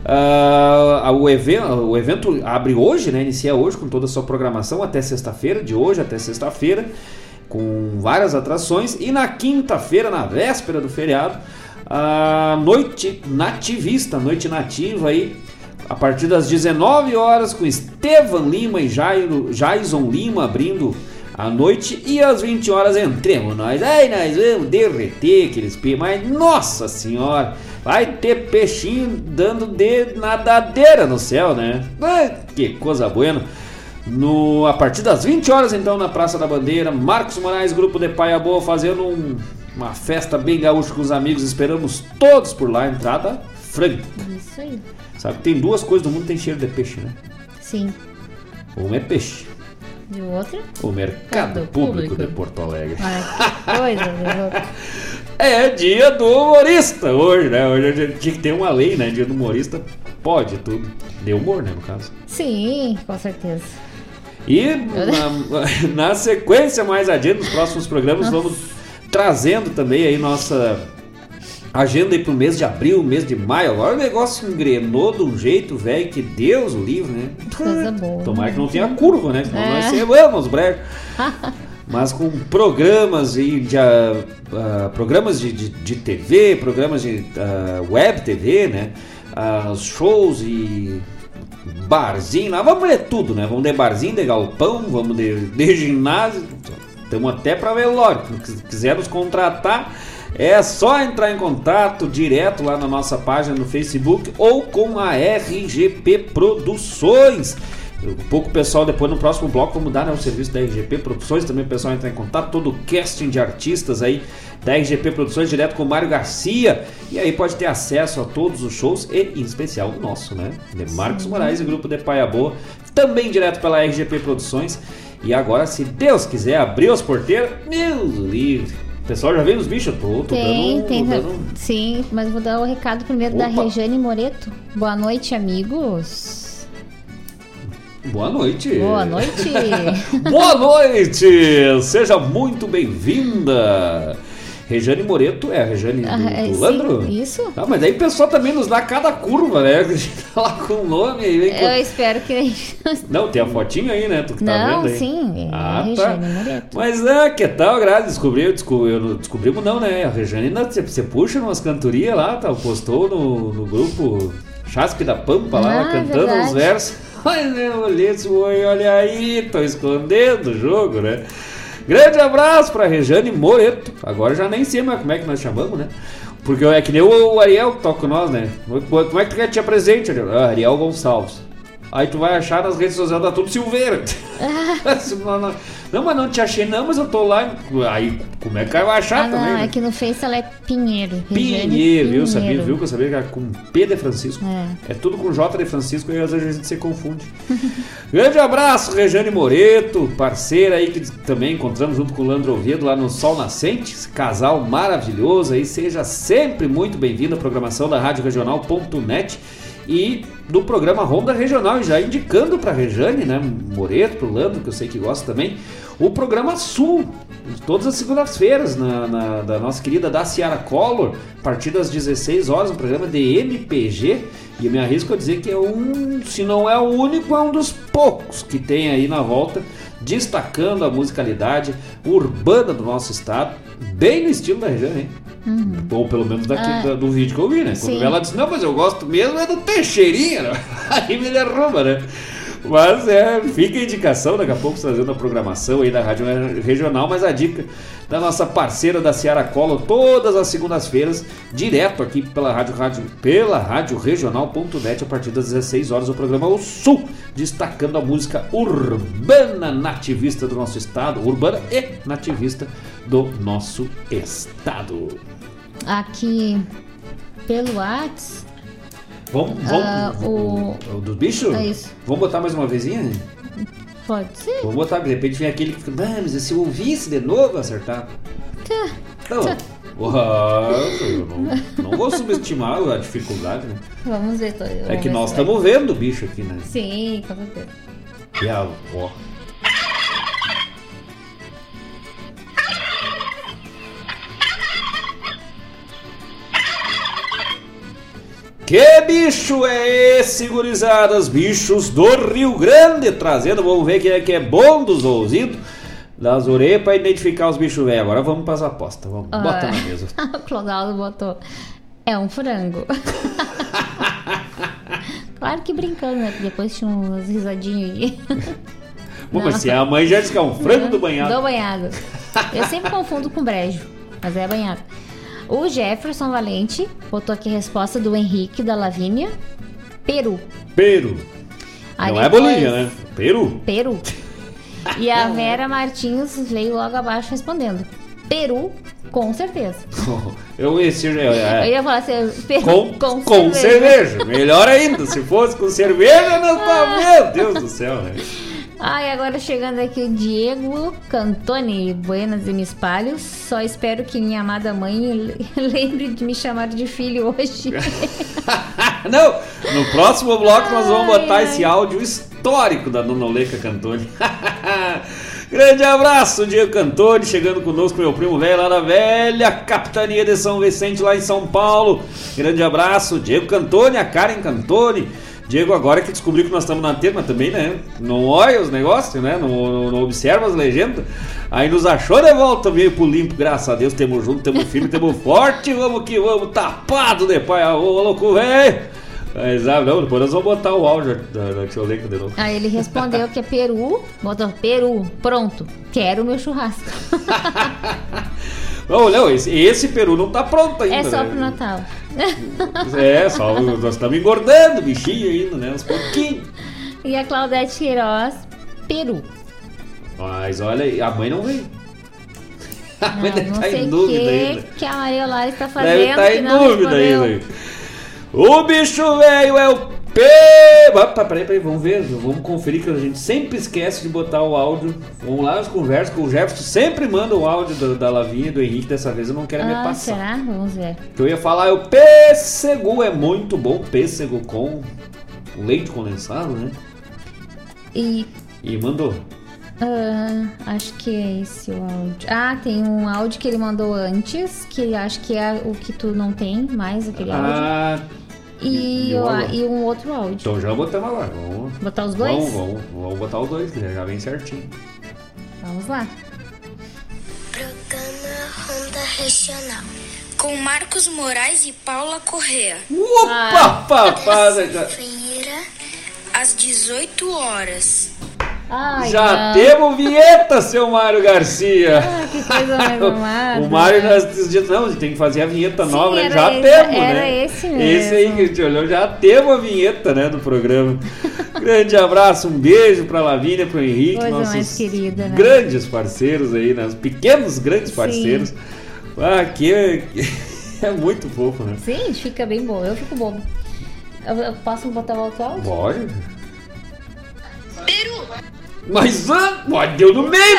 Ah, o, evento, o evento abre hoje, né? Inicia hoje com toda a sua programação até sexta-feira, de hoje até sexta-feira, com várias atrações. E na quinta-feira, na véspera do feriado, a noite nativista, noite nativa aí, a partir das 19 horas, com Estevan Lima e Jairo, Jaison Lima abrindo a noite. E às 20 horas entremos nós. Aí nós vamos derreter aqueles peixes. Mas nossa senhora, vai ter peixinho dando de nadadeira no céu, né? Que coisa buena. No, a partir das 20 horas, então, na Praça da Bandeira, Marcos Moraes, grupo de Paia Boa, fazendo um- uma festa bem gaúcha com os amigos. Esperamos todos por lá, entrada franca. Isso aí. Sabe que tem duas coisas do mundo que tem cheiro de peixe, né? Sim. Um é peixe, E o outro? o mercado público, Público. de Porto Alegre. Ai, que coisa? É dia do humorista hoje, né? Hoje a gente tinha que ter uma lei, né? Dia do humorista pode tudo. De humor, né, no caso. Sim, com certeza. E na, na sequência, mais adiante, nos próximos programas, vamos trazendo também aí nossa agenda aí pro mês de abril, mês de maio. Agora o negócio engrenou de um jeito, velho, que Deus o livre, né? Coisa boa. Tomara que não tenha curva, né? Senão É. nós breve. Mas com programas e de, ah, programas de, de, de TV, programas de ah, web TV, né? Os shows e barzinho lá, vamos ler tudo, né? Vamos de barzinho, de galpão, vamos de, de ginásio, estamos até para velório. Se quiser nos contratar, é só entrar em contato direto lá na nossa página no Facebook ou com a RGP Produções. Um pouco pessoal, depois no próximo bloco, vamos dar né, o serviço da RGP Produções. Também o pessoal entra em contato, todo o casting de artistas aí da RGP Produções, direto com o Mário Garcia. E aí pode ter acesso a todos os shows e em especial o nosso, né? De Marcos Moraes e grupo de Paia Boa. Também direto pela RGP Produções. E agora, se Deus quiser abrir as porteiras, meu livre. O pessoal já veio os bichos? Tô, tô Tem, dando, tem. dando- Sim, mas vou dar o recado primeiro da Opa. Rejane Moreto. Boa noite, amigos. Boa noite. Boa noite. Boa noite! Seja muito bem-vinda! Rejane Moreto é a Rejane do, Ah, é, do sim, Landro? isso. Ah, mas aí o pessoal também nos dá cada curva, né? A gente tá lá com o nome aí. vem com- Eu espero que. Não, tem a fotinho aí, né? Tu que tá Não, vendo aí. sim, é Ah, a tá. Moreto. Mas é, que tal, Grazi? Descobriu, descobriu, descobrimos não, né? A Rejane, você, puxa umas cantorias lá, tá? Postou no, no grupo Chasque da Pampa lá, Ah, cantando verdade. os versos. Mas eu olhei esse oi, olha aí, tô escondendo o jogo, né? Grande abraço pra Rejane Moreto. Agora já nem sei mais como é que nós chamamos, né? Porque é que nem o Ariel que toca com nós, né? Como é que tu quer te apresente, Ariel? Ah, Ariel Gonçalves. Aí tu vai achar nas redes sociais da tudo Silveira. não, mas não te achei não, mas eu tô lá. Aí como é que eu vou achar Ah, também? não, né? é que no Face ela é Pinheiro. Rejane Pinheiro, viu? Sabia, Pinheiro. viu que eu sabia que era com P de Francisco. É. É tudo com J de Francisco e às vezes a gente se confunde. Grande abraço, Rejane Moreto, parceira aí que também encontramos junto com o Landro Oviedo lá no Sol Nascente, esse casal maravilhoso aí. Seja sempre muito bem-vindo à programação da Rádio Regional.net e do programa Ronda Regional, e já indicando para Rejane, né, Moreto, pro Landro, que eu sei que gosta também, o programa Sul, todas as segundas-feiras na, na- da nossa querida da Ciara Collor, a partir das 16 horas, um programa de MPG. E eu me arrisco a dizer que é um, se não é o único, é um dos poucos que tem aí na volta, destacando a musicalidade urbana do nosso estado, bem no estilo da região, hein? Uhum. Ou pelo menos daqui, Ah. da- do vídeo que eu vi, né? Quando Sim. ela disse, não, mas eu gosto mesmo é do Teixeirinha, aí me derruba, né? Mas é, fica a indicação, daqui a pouco trazendo a programação aí da Rádio Regional, mas a dica da nossa parceira da Ciara Collor, todas as segundas-feiras, direto aqui pela Rádio, Rádio, pela Rádio Regional.net, a partir das 16 horas, o programa O Sul, destacando a música urbana nativista do nosso estado, urbana e nativista do nosso estado. Aqui pelo Whats. Vamos, vamos. Ah, o- o do bicho? É isso. Vamos botar mais uma vezinha? Pode ser. Vamos botar, de repente vem aquele que fica, "Ah, mas se eu ouvisse de novo acertar? Tá. Não. Tá. Uau, não, não vou subestimar a dificuldade, né? Vamos ver. tô- É que nós estamos vendo o bicho aqui, né? Sim, com certeza. E a ó. Que bicho é esse, gurizadas? Bichos do Rio Grande trazendo. Vamos ver quem é que é bom dos ouvidos, das orelhas para identificar os bichos velhos. Agora vamos para as apostas. Vamos, Ah. bota na mesa. o Clodaldo botou. É um frango. claro que brincando, né? Porque depois tinha umas risadinhas aí. Bom, mas se a mãe já disse que é um frango do banhado. Do banhado. Eu sempre confundo com brejo, mas é banhado. O Jefferson Valente botou aqui a resposta do Henrique da Lavínia. Peru. Peru. Aí Não é Bolívia, né? Peru. Peru. E a Vera Martins veio logo abaixo respondendo. Peru, com certeza. Eu, esse, é, é, Eu ia falar assim, Peru com, com, com cerveja. Melhor ainda. Se fosse com cerveja, não tá. Meu Deus do céu, né? Ai, agora chegando aqui o Diego Cantoni, Buenas e Mis Palhos. Só espero que minha amada mãe le- lembre de me chamar de filho hoje. Não, no próximo bloco nós vamos botar ai. esse áudio histórico da Dona Oleca Cantoni. Grande abraço, Diego Cantoni, chegando conosco, meu primo velho lá da velha Capitania de São Vicente, lá em São Paulo. Grande abraço, Diego Cantoni, a Karen Cantoni. Diego, agora que descobriu que nós estamos na terma também, né? Não olha os negócios, né? Não, não- não observa as legendas. Aí nos achou de volta, veio pro limpo, graças a Deus. Temos junto, temos firme, temos forte. Vamos que vamos, tapado de pai. Ô, louco, velho. Mas, ah, não, depois nós vamos botar o áudio da, da Tia Oleca de novo. Aí ele respondeu que é Peru. Botou Peru, pronto. Quero o meu churrasco. Não, não, esse, esse peru não tá pronto ainda. é só né? pro Natal. É, só nós estamos engordando, bichinho ainda, né? Uns pouquinhos. e a Claudete Queiroz, Peru. Mas olha, aí, a mãe não veio. A mãe Não, deve estar sei em dúvida que, ainda. que a Maria Lara está fazendo. Deve estar que em dúvida respondeu. ainda. O bicho velho é o. Opa, peraí, peraí, vamos ver. Vamos conferir que a gente sempre esquece de botar o áudio. Vamos lá, as conversas com o Jefferson. Sempre manda o áudio da, da Lavinha e do Henrique. Dessa vez eu não quero me Ah, passar. será? Vamos ver. Que eu ia falar é o pêssego, é muito bom. Pêssego com leite condensado, né? E E mandou. ah, acho que é esse o áudio. Ah, tem um áudio que ele mandou antes, que acho que é o que tu não tem mais, aquele áudio. Ah, E, e o e um outro áudio. então já botamos agora. Vamos Botar os dois? Vamos, vamos, vamos botar os dois, que já vem certinho. Vamos lá. Ronda Regional. Com Marcos Moraes e Paula Correa. Opa, papada, cara. Feira, às 18 horas. Ai, Já não. temos vinheta, seu Mário Garcia. Ah, que coisa mais amada. O Mário já disse, não, tem que fazer a vinheta Sim, nova, né? era já esse- temos, era né? esse mesmo. Esse aí que a gente olhou, já temos a vinheta, né, do programa. Grande abraço, um beijo pra Lavínia, pro Henrique, Coisa nossos mais querida, né? grandes parceiros aí, né? Os pequenos grandes parceiros. Ah, que é, é muito fofo, né? Sim, fica bem bom. Eu fico bobo. Eu, eu posso botar o outro áudio? Pode. Mas, ah, mas deu no meio.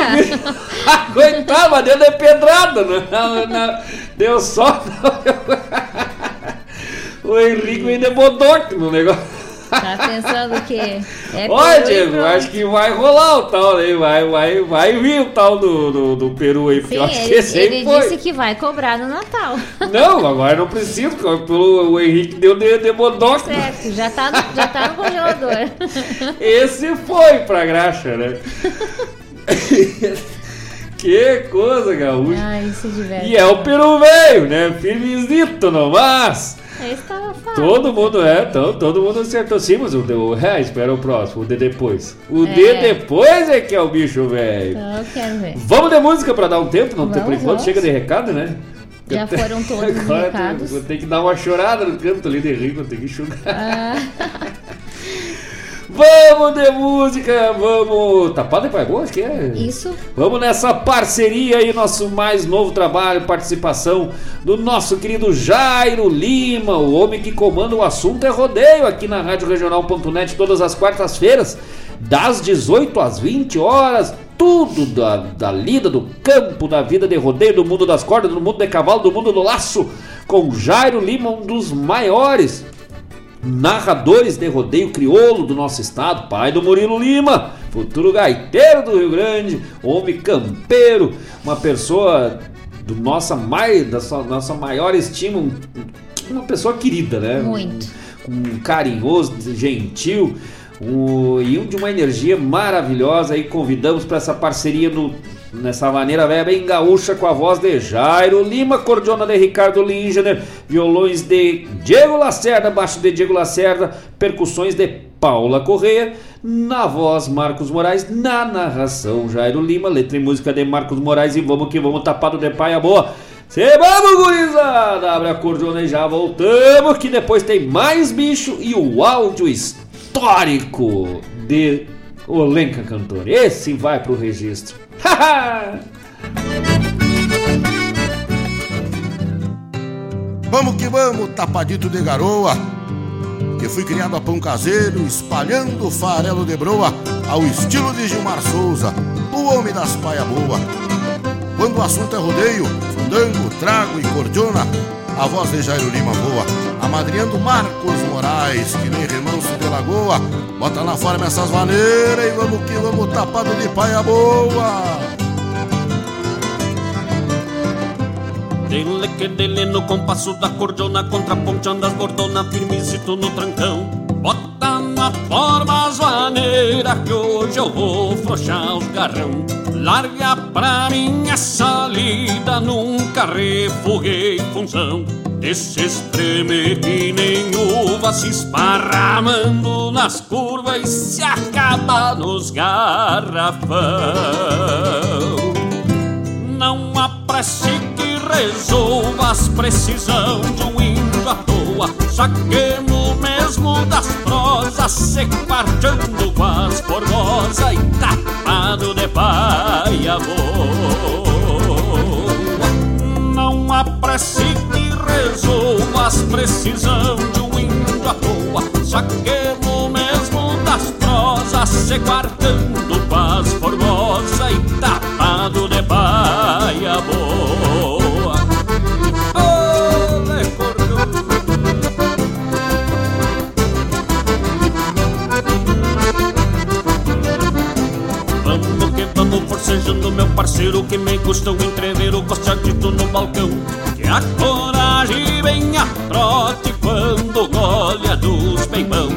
Coitado, mas deu de pedrada. Não, não, deu só. o Henrique de bodoque no negócio. Tá pensando o quê? É e Diego, acho que vai rolar o tal aí, vai, vai, vai vir o tal do, do, do Peru aí, porque Sim, eu acho que ele, esse aí ele foi. disse que vai cobrar no Natal. Não, agora não preciso, porque o Henrique deu de, de. Certo, já tá no, já tá no congelador. Esse foi pra graxa, né? que coisa. Ai, diverte. E é o Peru velho, né? Firmezito nomás. Esse tava fácil. Todo mundo é, todo, todo mundo acertou sim, mas o, o é, espera o próximo, o de depois. O É. de depois é que é o bicho velho. Então eu quero ver. Vamos de música pra dar um tempo, não tem por enquanto, vamos. chega de recado, né? Já foram todos os Agora recados. Vou ter que dar uma chorada no canto ali de rir, vou ter que enxugar. Ah, Vamos de música, vamos. Tapado é pai boa, acho que é. isso. Vamos nessa parceria aí, nosso mais novo trabalho, participação do nosso querido Jairo Lima, o homem que comanda o assunto é rodeio aqui na Rádio Regional.net todas as quartas-feiras, das 18 às 20 horas. Tudo da, da lida, do campo, da vida de rodeio, do mundo das cordas, do mundo de cavalo, do mundo do laço, com Jairo Lima, um dos maiores narradores de rodeio crioulo do nosso estado, pai do Murilo Lima, futuro gaiteiro do Rio Grande, homem campeiro, uma pessoa do nossa mais, da sua, nossa maior estima, um- uma pessoa querida, né? Muito. Um carinhoso, gentil. um- e um de uma energia maravilhosa e convidamos para essa parceria no, nessa maneira velha bem gaúcha com a voz de Jairo Lima, cordiona de Ricardo Lingener, violões de Diego Lacerda, baixo de Diego Lacerda, percussões de Paula Correia, na voz Marcos Moraes, na narração Jairo Lima, letra e música de Marcos Moraes e vamos que vamos tapado de paia boa. Cê vamos, gurizada! Abre a cordiona e já voltamos, que depois tem mais bicho e o áudio histórico de Olenka Cantor. Esse vai pro registro. Vamos que vamos, tapadito de garoa. Que fui criado a pão caseiro, espalhando farelo de broa, ao estilo de Gilmar Souza, o homem das paia boa. Quando o assunto é rodeio, fandango, trago e cordiona, a voz de Jairo Lima voa, amadrinhando Marcos Moraes, que nem remanso de lagoa. Bota na forma essas maneiras e vamos que vamos, tapado de paia boa. Dele que dele no compasso da cordiona Contraponteando as bordonas firmezito no trancão Bota na forma as maneiras Que hoje eu vou frouxar os garrão Larga pra mim essa lida Nunca refuguei função Esse espreme que nem uva Se esparramando nas curvas E se acaba nos garrafão não há prece que resolva as precisão de um índio à toa. Saquemos mesmo das prosas, se quartando com as formosa e tapado de paia boa. Há prece que resolva as precisão de um índio à toa. Saquemos mesmo das prosas, se quartando com as formosa e tapado de paia vamos forcejando meu parceiro Que me custa um entrever o costadito no balcão. Que a coragem vem a trote quando golha dos peibão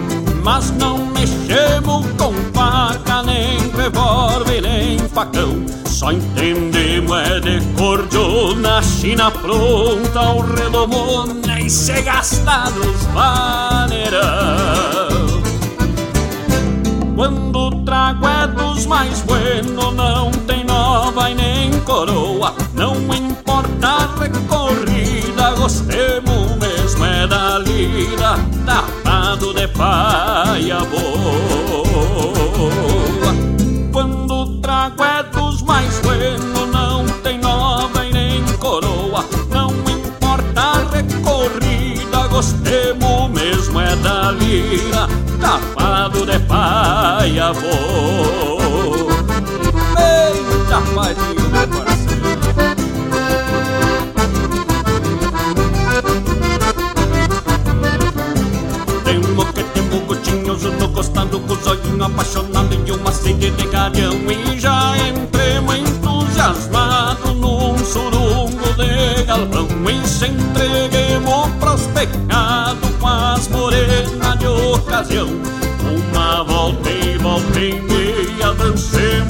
Mas não mexemos com faca, nem revólver, nem facão. Só entendemos é de cordiona, china pronta, o redomona E se gasta nos vaneirão. Quando trago é dos mais buenos, não e nem coroa. Não importa a recorrida, gostemos mesmo é da lida, tapado de paia boa. Quando o trago é dos mais buenos, não tem nova e nem coroa. Não importa a recorrida, gostemos mesmo é da lira, tapado de paia boa. Eita, padinho, meu parceiro. Temo que temo gotinho apaixonado de uma sede de garião E já entrei entusiasmado num surungo de galpão. E se entreguemos pros pecados com as morenas de ocasião. Uma volta e volta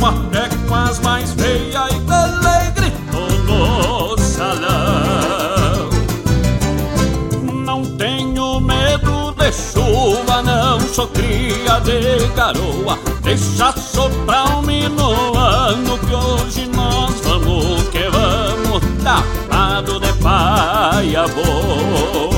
até com as mais feias E grito no salão Não tenho medo de chuva, não sou cria de garoa. Deixa soprar um minuano que hoje nós vamos que vamos Tapado de paia boa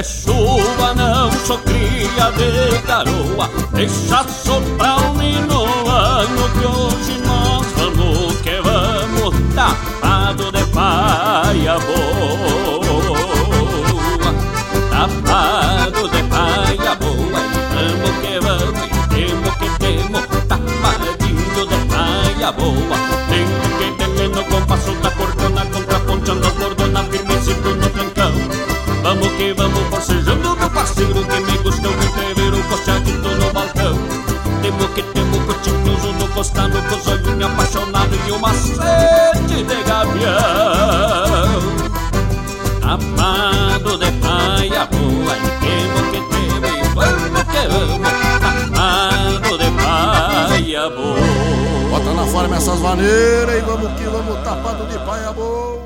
de chuva, não sou cria de garoa. Deixa soprar um minuano que hoje nós vamos que vamos. Tapado de paia boa. Tapado de paia boa. Vamos que vamos, temos que temos. Tapadinho de paia boa. Temos que ter no compasso da cordona Contraponteando as bordonas firme sempre no flancão Vamos que vamos forcejando meu parceiro Que me gostou muito ver o no balcão. Temos que temos cotinhoso no costado Com os olhinhos apaixonados e uma sede de gavião. Amado de paia boa E temos que temos e vamos que vamos Amado de paia boa. Bota na forma essas maneiras e vamos que vamos tapado de paia boa.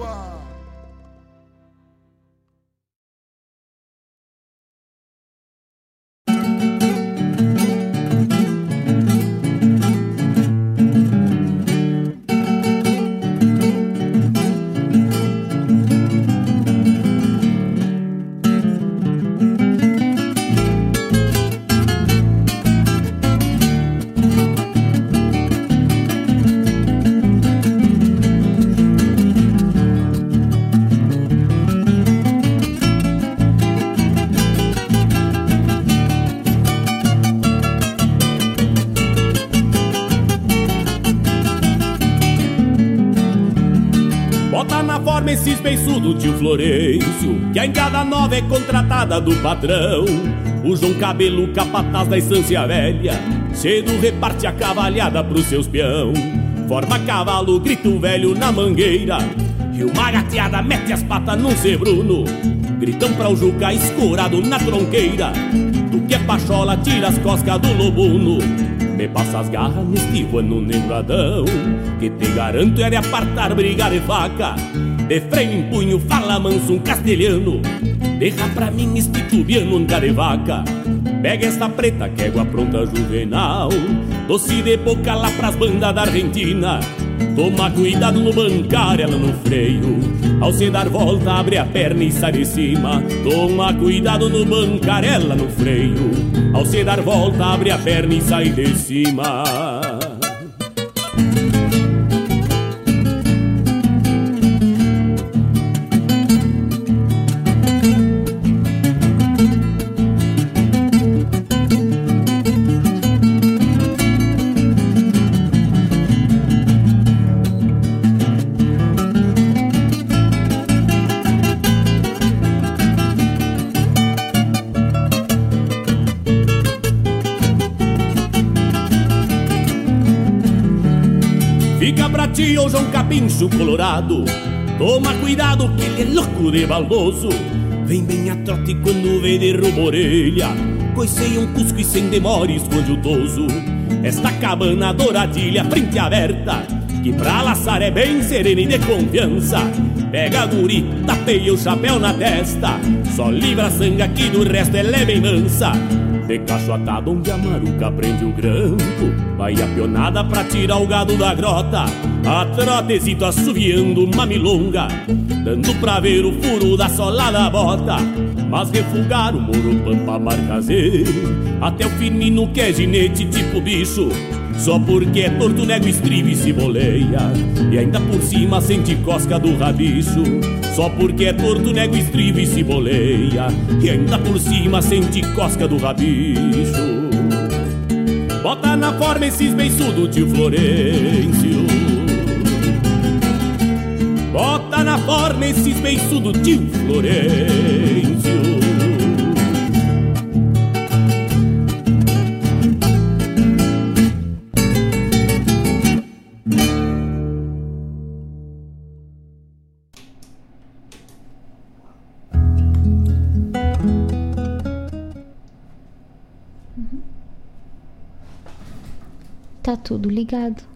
A nova é contratada do patrão. O João Cabelo, capataz da estância velha Cedo reparte a cavalhada pros seus peão. Forma cavalo, grito velho na mangueira. E uma gateada mete as patas num cebruno Gritão pra o Juca escorado na tronqueira. Tu que é pachola, tira as coscas do lobuno. Me passa as garras neste ano negradão. Que te garanto é de apartar, brigar e faca. De freio em punho, fala manso um castelhano Deixa pra mim este tubiano um vaca Pega esta preta que égua pronta juvenal. Doce de boca lá pras bandas da Argentina. Toma cuidado no bancar, ela no freio. Ao se dar volta, abre a perna e sai de cima. Toma cuidado no bancar, ela no freio. Ao se dar volta, abre a perna e sai de cima ti, ô João Capincho Colorado. Toma cuidado que ele é louco de baldoso. Vem bem a trote quando derruba a orelha. Coicei um cusco e sem demora esconde o toso. Esta cabana douradilha, frente aberta Que pra laçar é bem serena e de confiança. Pega a guri, tapeia o chapéu na testa. Só livra a sangue aqui, do resto ela é bem mansa. De cacho atado onde a maruca prende o grampo. Vai a pionada pra tirar o gado da grota A trotezito assoviando uma milonga Dando pra ver o furo da sola da bota. Mas refugar o moro pampa marcazeiro Até o finino que é ginete tipo bicho. Só porque é torto, nego, estribe e se boleia. E ainda por cima sente cosca do rabicho. Só porque é torto, nego, estribe e se boleia. E ainda por cima sente cosca do rabicho. Bota na forma esses beiçudos, tio Florencio Bota na forma esse do tio Florencio Tá tudo ligado.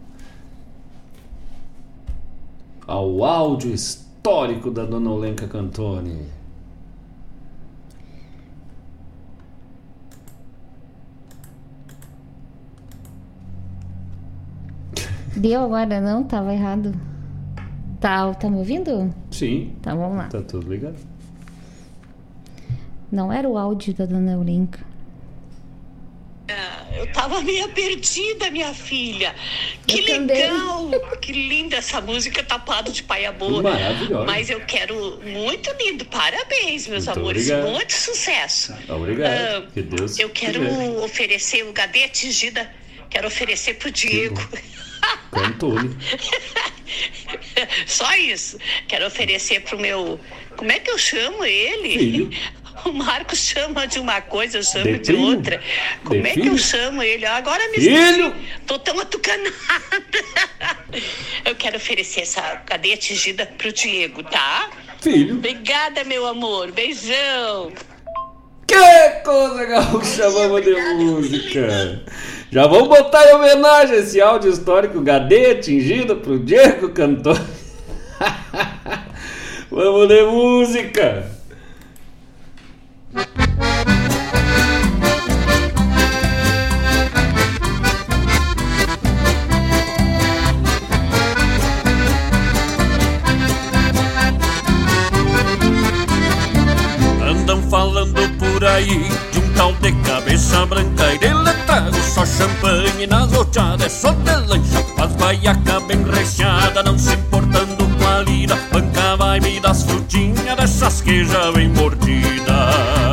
Ao áudio histórico da Dona Olenka Cantoni. Deu agora não? Tava errado. Tá, tá me ouvindo? Sim. Tá, vamos lá. Tá tudo ligado. Não era o áudio da dona Eulinka. Eu tava meio perdida, minha filha. Que Eu também. legal! Que linda essa música Tapado de Paia Boa. Maravilhosa. Mas eu quero muito lindo. Parabéns, meus Muito amores. obrigado. Muito sucesso. Obrigado. Ah, que Deus. eu quero quiser. oferecer o Gadê Tingida. Quero oferecer pro Diego. Cantoni. Só isso. Quero oferecer pro meu. Como é que eu chamo ele? Filho. O Marcos chama de uma coisa, eu chamo De de, outra. Como De é que filho? eu chamo ele? Agora me Filho? Tô tão atucanada. Eu quero oferecer essa cadeia tingida pro Diego, tá? Filho. Obrigada, meu amor. Beijão. Que coisa gaúcha, vamos de música. Já vamos botar em homenagem esse áudio histórico HD atingido pro Diego Cantor. vamos de música. Andam falando por aí de um tal de cabeça branca e dele trago só champanhe nas roteadas, é só de lancha, faz guaiaca bem recheada, não se importando frutinhas dessas que já vem mordida.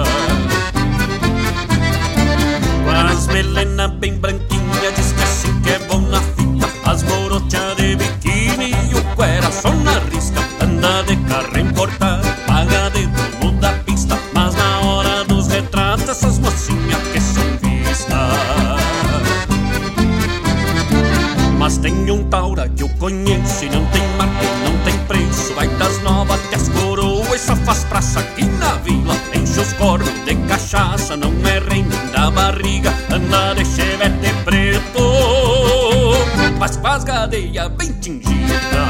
Gadeia bem tingida.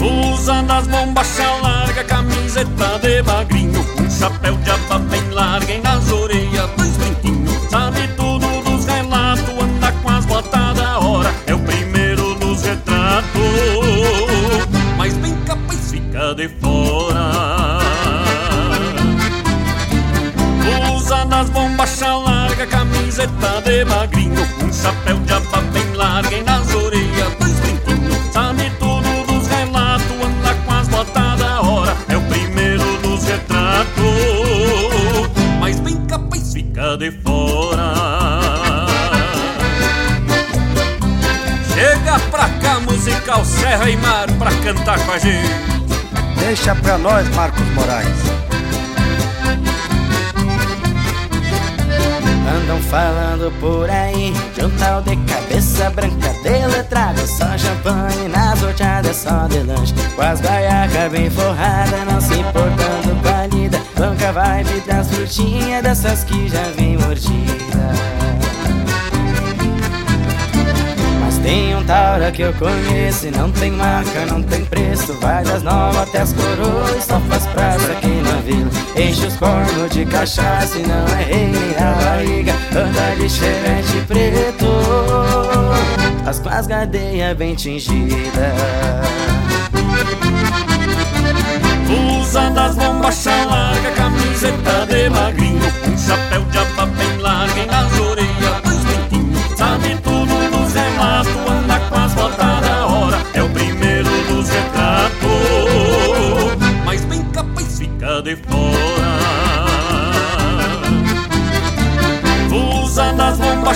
Usa nas bombachas larga, camiseta de magrinho Um chapéu de aba bem larga e nas orelhas dois brinquinhos Sabe tudo dos relatos, anda com as botas da hora É o primeiro nos retratos, mas bem capaz fica de fora. Usa nas bombachas larga, camiseta de magrinho Serra e Mar, pra cantar com a gente. Deixa pra nós, Marcos Moraes. Andam falando por aí de um tal de cabeça branca de letrado Só champanhe nas roteadas, só de lanche. Com as baiacas bem forradas, não se importando com a lida. Banca vibe das frutinhas, dessas que já vem mordida tem um taura que eu conheço e não tem marca, não tem preço. Vai das novas até as coroas só faz praça aqui na vila. Enche os cornos de cachaça e não é rei nem na barriga. Anda de chevette preto As com as gadeias bem tingidas Usa das bombachas larga, camiseta de magrinho Um chapéu de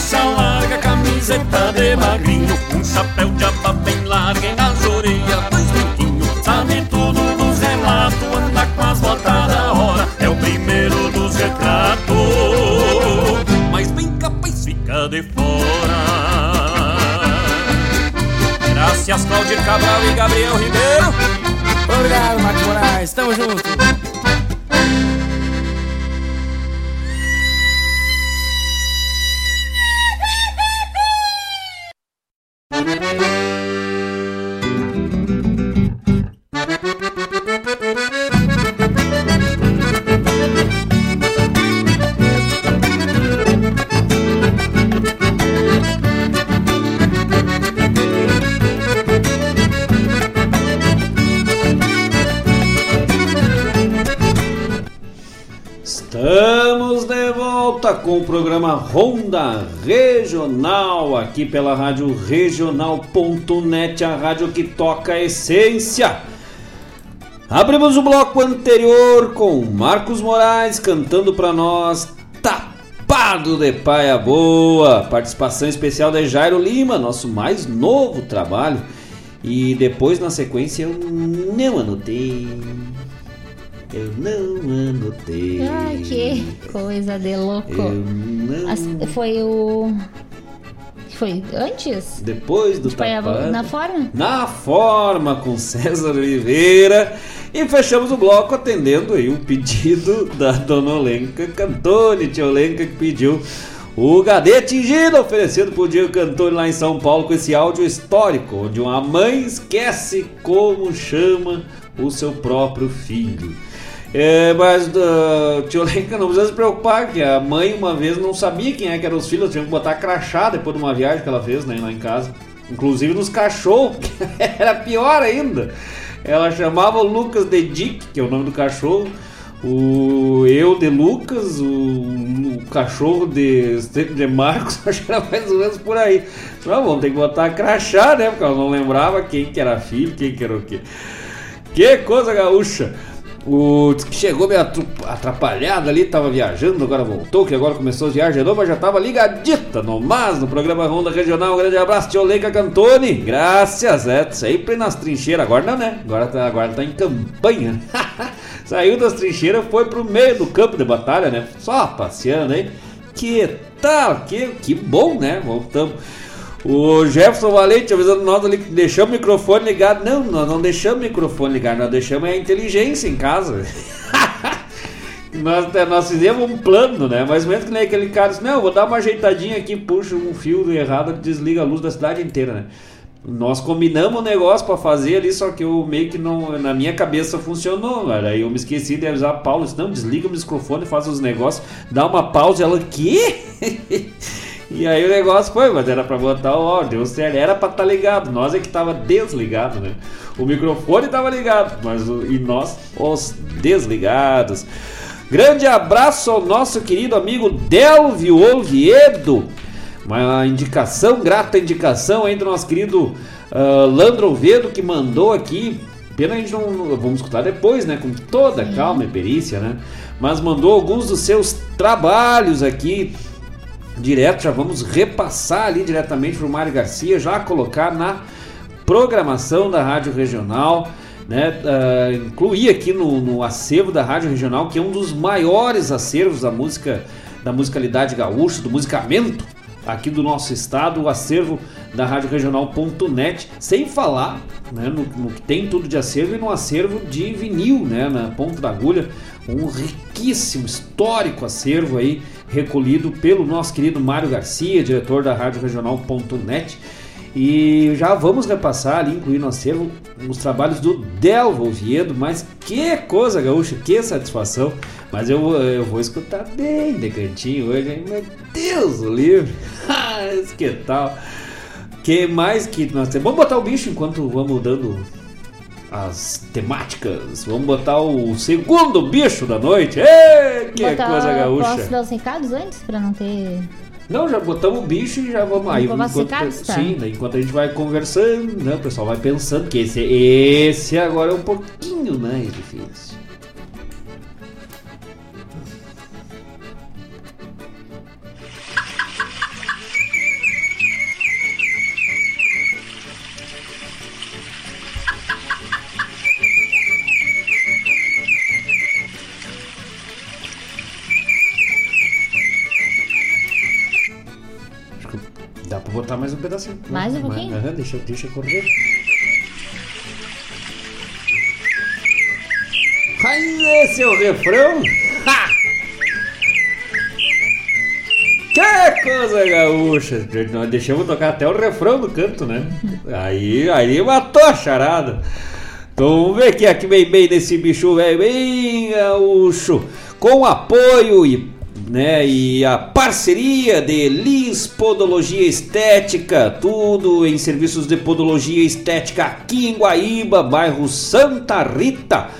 bombachas larga, camiseta de magrinho Um chapéu de aba bem larga e nas orelhas dois brinquinhos Sabe tudo dos relatos, anda com as botas da hora É o primeiro dos retratos, mas bem capaz fica de fora. Graças Cláudio Cabral e Gabriel Ribeiro. Obrigado, Marcos Moraes, tamo junto Ronda Regional, aqui pela rádio regional.net, a rádio que toca a essência. Abrimos o bloco anterior com Marcos Moraes cantando para nós Tapado de Paia Boa, participação especial de Jairo Lima, nosso mais novo trabalho. E depois na sequência eu não anotei. Eu não anotei. Ai, que coisa de louco. Eu não... As- foi o. Foi antes? Depois do a- tapado. na forma? Na forma com César Oliveira. E fechamos o bloco atendendo aí o pedido da dona Olenka Cantone, tia Olenka que pediu o Gadê Tingido, oferecido por Diego Cantone lá em São Paulo com esse áudio histórico, onde uma mãe esquece como chama o seu próprio filho. É, mas uh, tio Lenka não precisa se preocupar, que a mãe uma vez não sabia quem é que eram os filhos, tinha que botar crachá depois de uma viagem que ela fez né, lá em casa. Inclusive nos cachorros, que era pior ainda. Ela chamava o Lucas de Dick, que é o nome do cachorro, o eu de Lucas, o, o cachorro de, de Marcos, acho que era mais ou menos por aí. Não, vamos ter que botar crachá, né? Porque ela não lembrava quem que era filho, quem que era o quê. Que coisa gaúcha! O que chegou meio atrapalhado ali, tava viajando, agora voltou, que agora começou a viagem de novo, já tava ligadita no mas no programa Ronda Regional. Um grande abraço, tio Leica Cantone. Graças, é, sempre nas trincheiras. Agora não, né? Agora tá, agora tá em campanha. Saiu das trincheiras, foi pro meio do campo de batalha, né? Só passeando aí. Que tal? Que, que bom, né? Voltamos. O Jefferson Valente avisando nós ali que deixamos o microfone ligado. Não, nós não deixamos o microfone ligado, nós deixamos a inteligência em casa. nós, nós fizemos um plano, né? Ou menos que nem aquele cara disse, não, vou dar uma ajeitadinha aqui, puxa um fio errado, desliga a luz da cidade inteira, né? Nós combinamos um negócio pra fazer ali, só que eu meio que não. Na minha cabeça funcionou, cara. Aí eu me esqueci de avisar a Paulo. Disse, não, desliga o microfone, faz os negócios, dá uma pausa. Ela, quê? E aí o negócio foi, mas era pra botar o áudio, deu certo, era pra estar ligado, nós é que tava desligado, né? O microfone tava ligado, mas o- e nós os desligados. Grande abraço ao nosso querido amigo Delvio Oviedo. Uma indicação, grata indicação aí do nosso querido ah, Landro Oviedo que mandou aqui. Pena a gente não- Vamos escutar depois, né? Com toda calma e perícia, né? Mas mandou alguns dos seus trabalhos aqui direto, já vamos repassar ali diretamente para o Mário Garcia, já colocar na programação da Rádio Regional, né? ah, incluir aqui no, no acervo da Rádio Regional, que é um dos maiores acervos da música, da musicalidade gaúcha, do musicamento aqui do nosso estado, o acervo da Rádio Regional.net, sem falar né, no, no que tem tudo de acervo e no acervo de vinil, né, na ponta da agulha, um riquíssimo, histórico acervo aí, recolhido pelo nosso querido Mário Garcia, diretor da Rádio Regional.net. E já vamos repassar ali, incluir no acervo, os trabalhos do Delvo Oviedo, mas que coisa gaúcha, que satisfação. Mas eu, eu vou escutar bem de cantinho hoje, hein? Meu Deus, o livro. que tal? que mais que nós temos? Vamos botar o bicho enquanto vamos dando as temáticas. Vamos botar o segundo bicho da noite. Ê, que Botar- coisa gaúcha. Posso dar os recados antes pra não ter. Não, já botamos o bicho e já vamos aí. Enquanto, tá? Sim, daí enquanto a gente vai conversando, né, o pessoal vai pensando que esse, esse agora é um pouquinho mais difícil. Dá pra botar mais um pedacinho. Mais um pouquinho? Aham, deixa, deixa correr. Mas esse é o refrão? Ha! Que coisa gaúcha! Nós deixamos tocar até o refrão do canto, né? Aí, aí matou a charada. Então vamos ver aqui, aqui bem bem desse bicho velho, bem gaúcho. Com apoio e, né, e a parceria de Lins Podologia Estética, tudo em serviços de podologia estética aqui em Guaíba, bairro Santa Rita.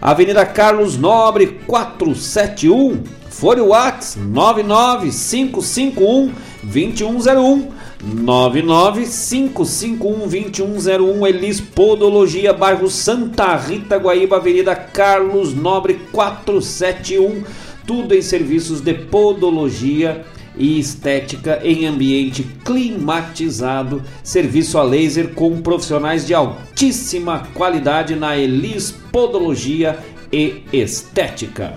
Avenida Carlos Nobre 471, Fone Whats 99551 2101 995512101 Elis Podologia, bairro Santa Rita, Guaíba, Avenida Carlos Nobre 471. Tudo em serviços de podologia e estética em ambiente climatizado, serviço a laser com profissionais de altíssima qualidade na Elis Podologia e Estética.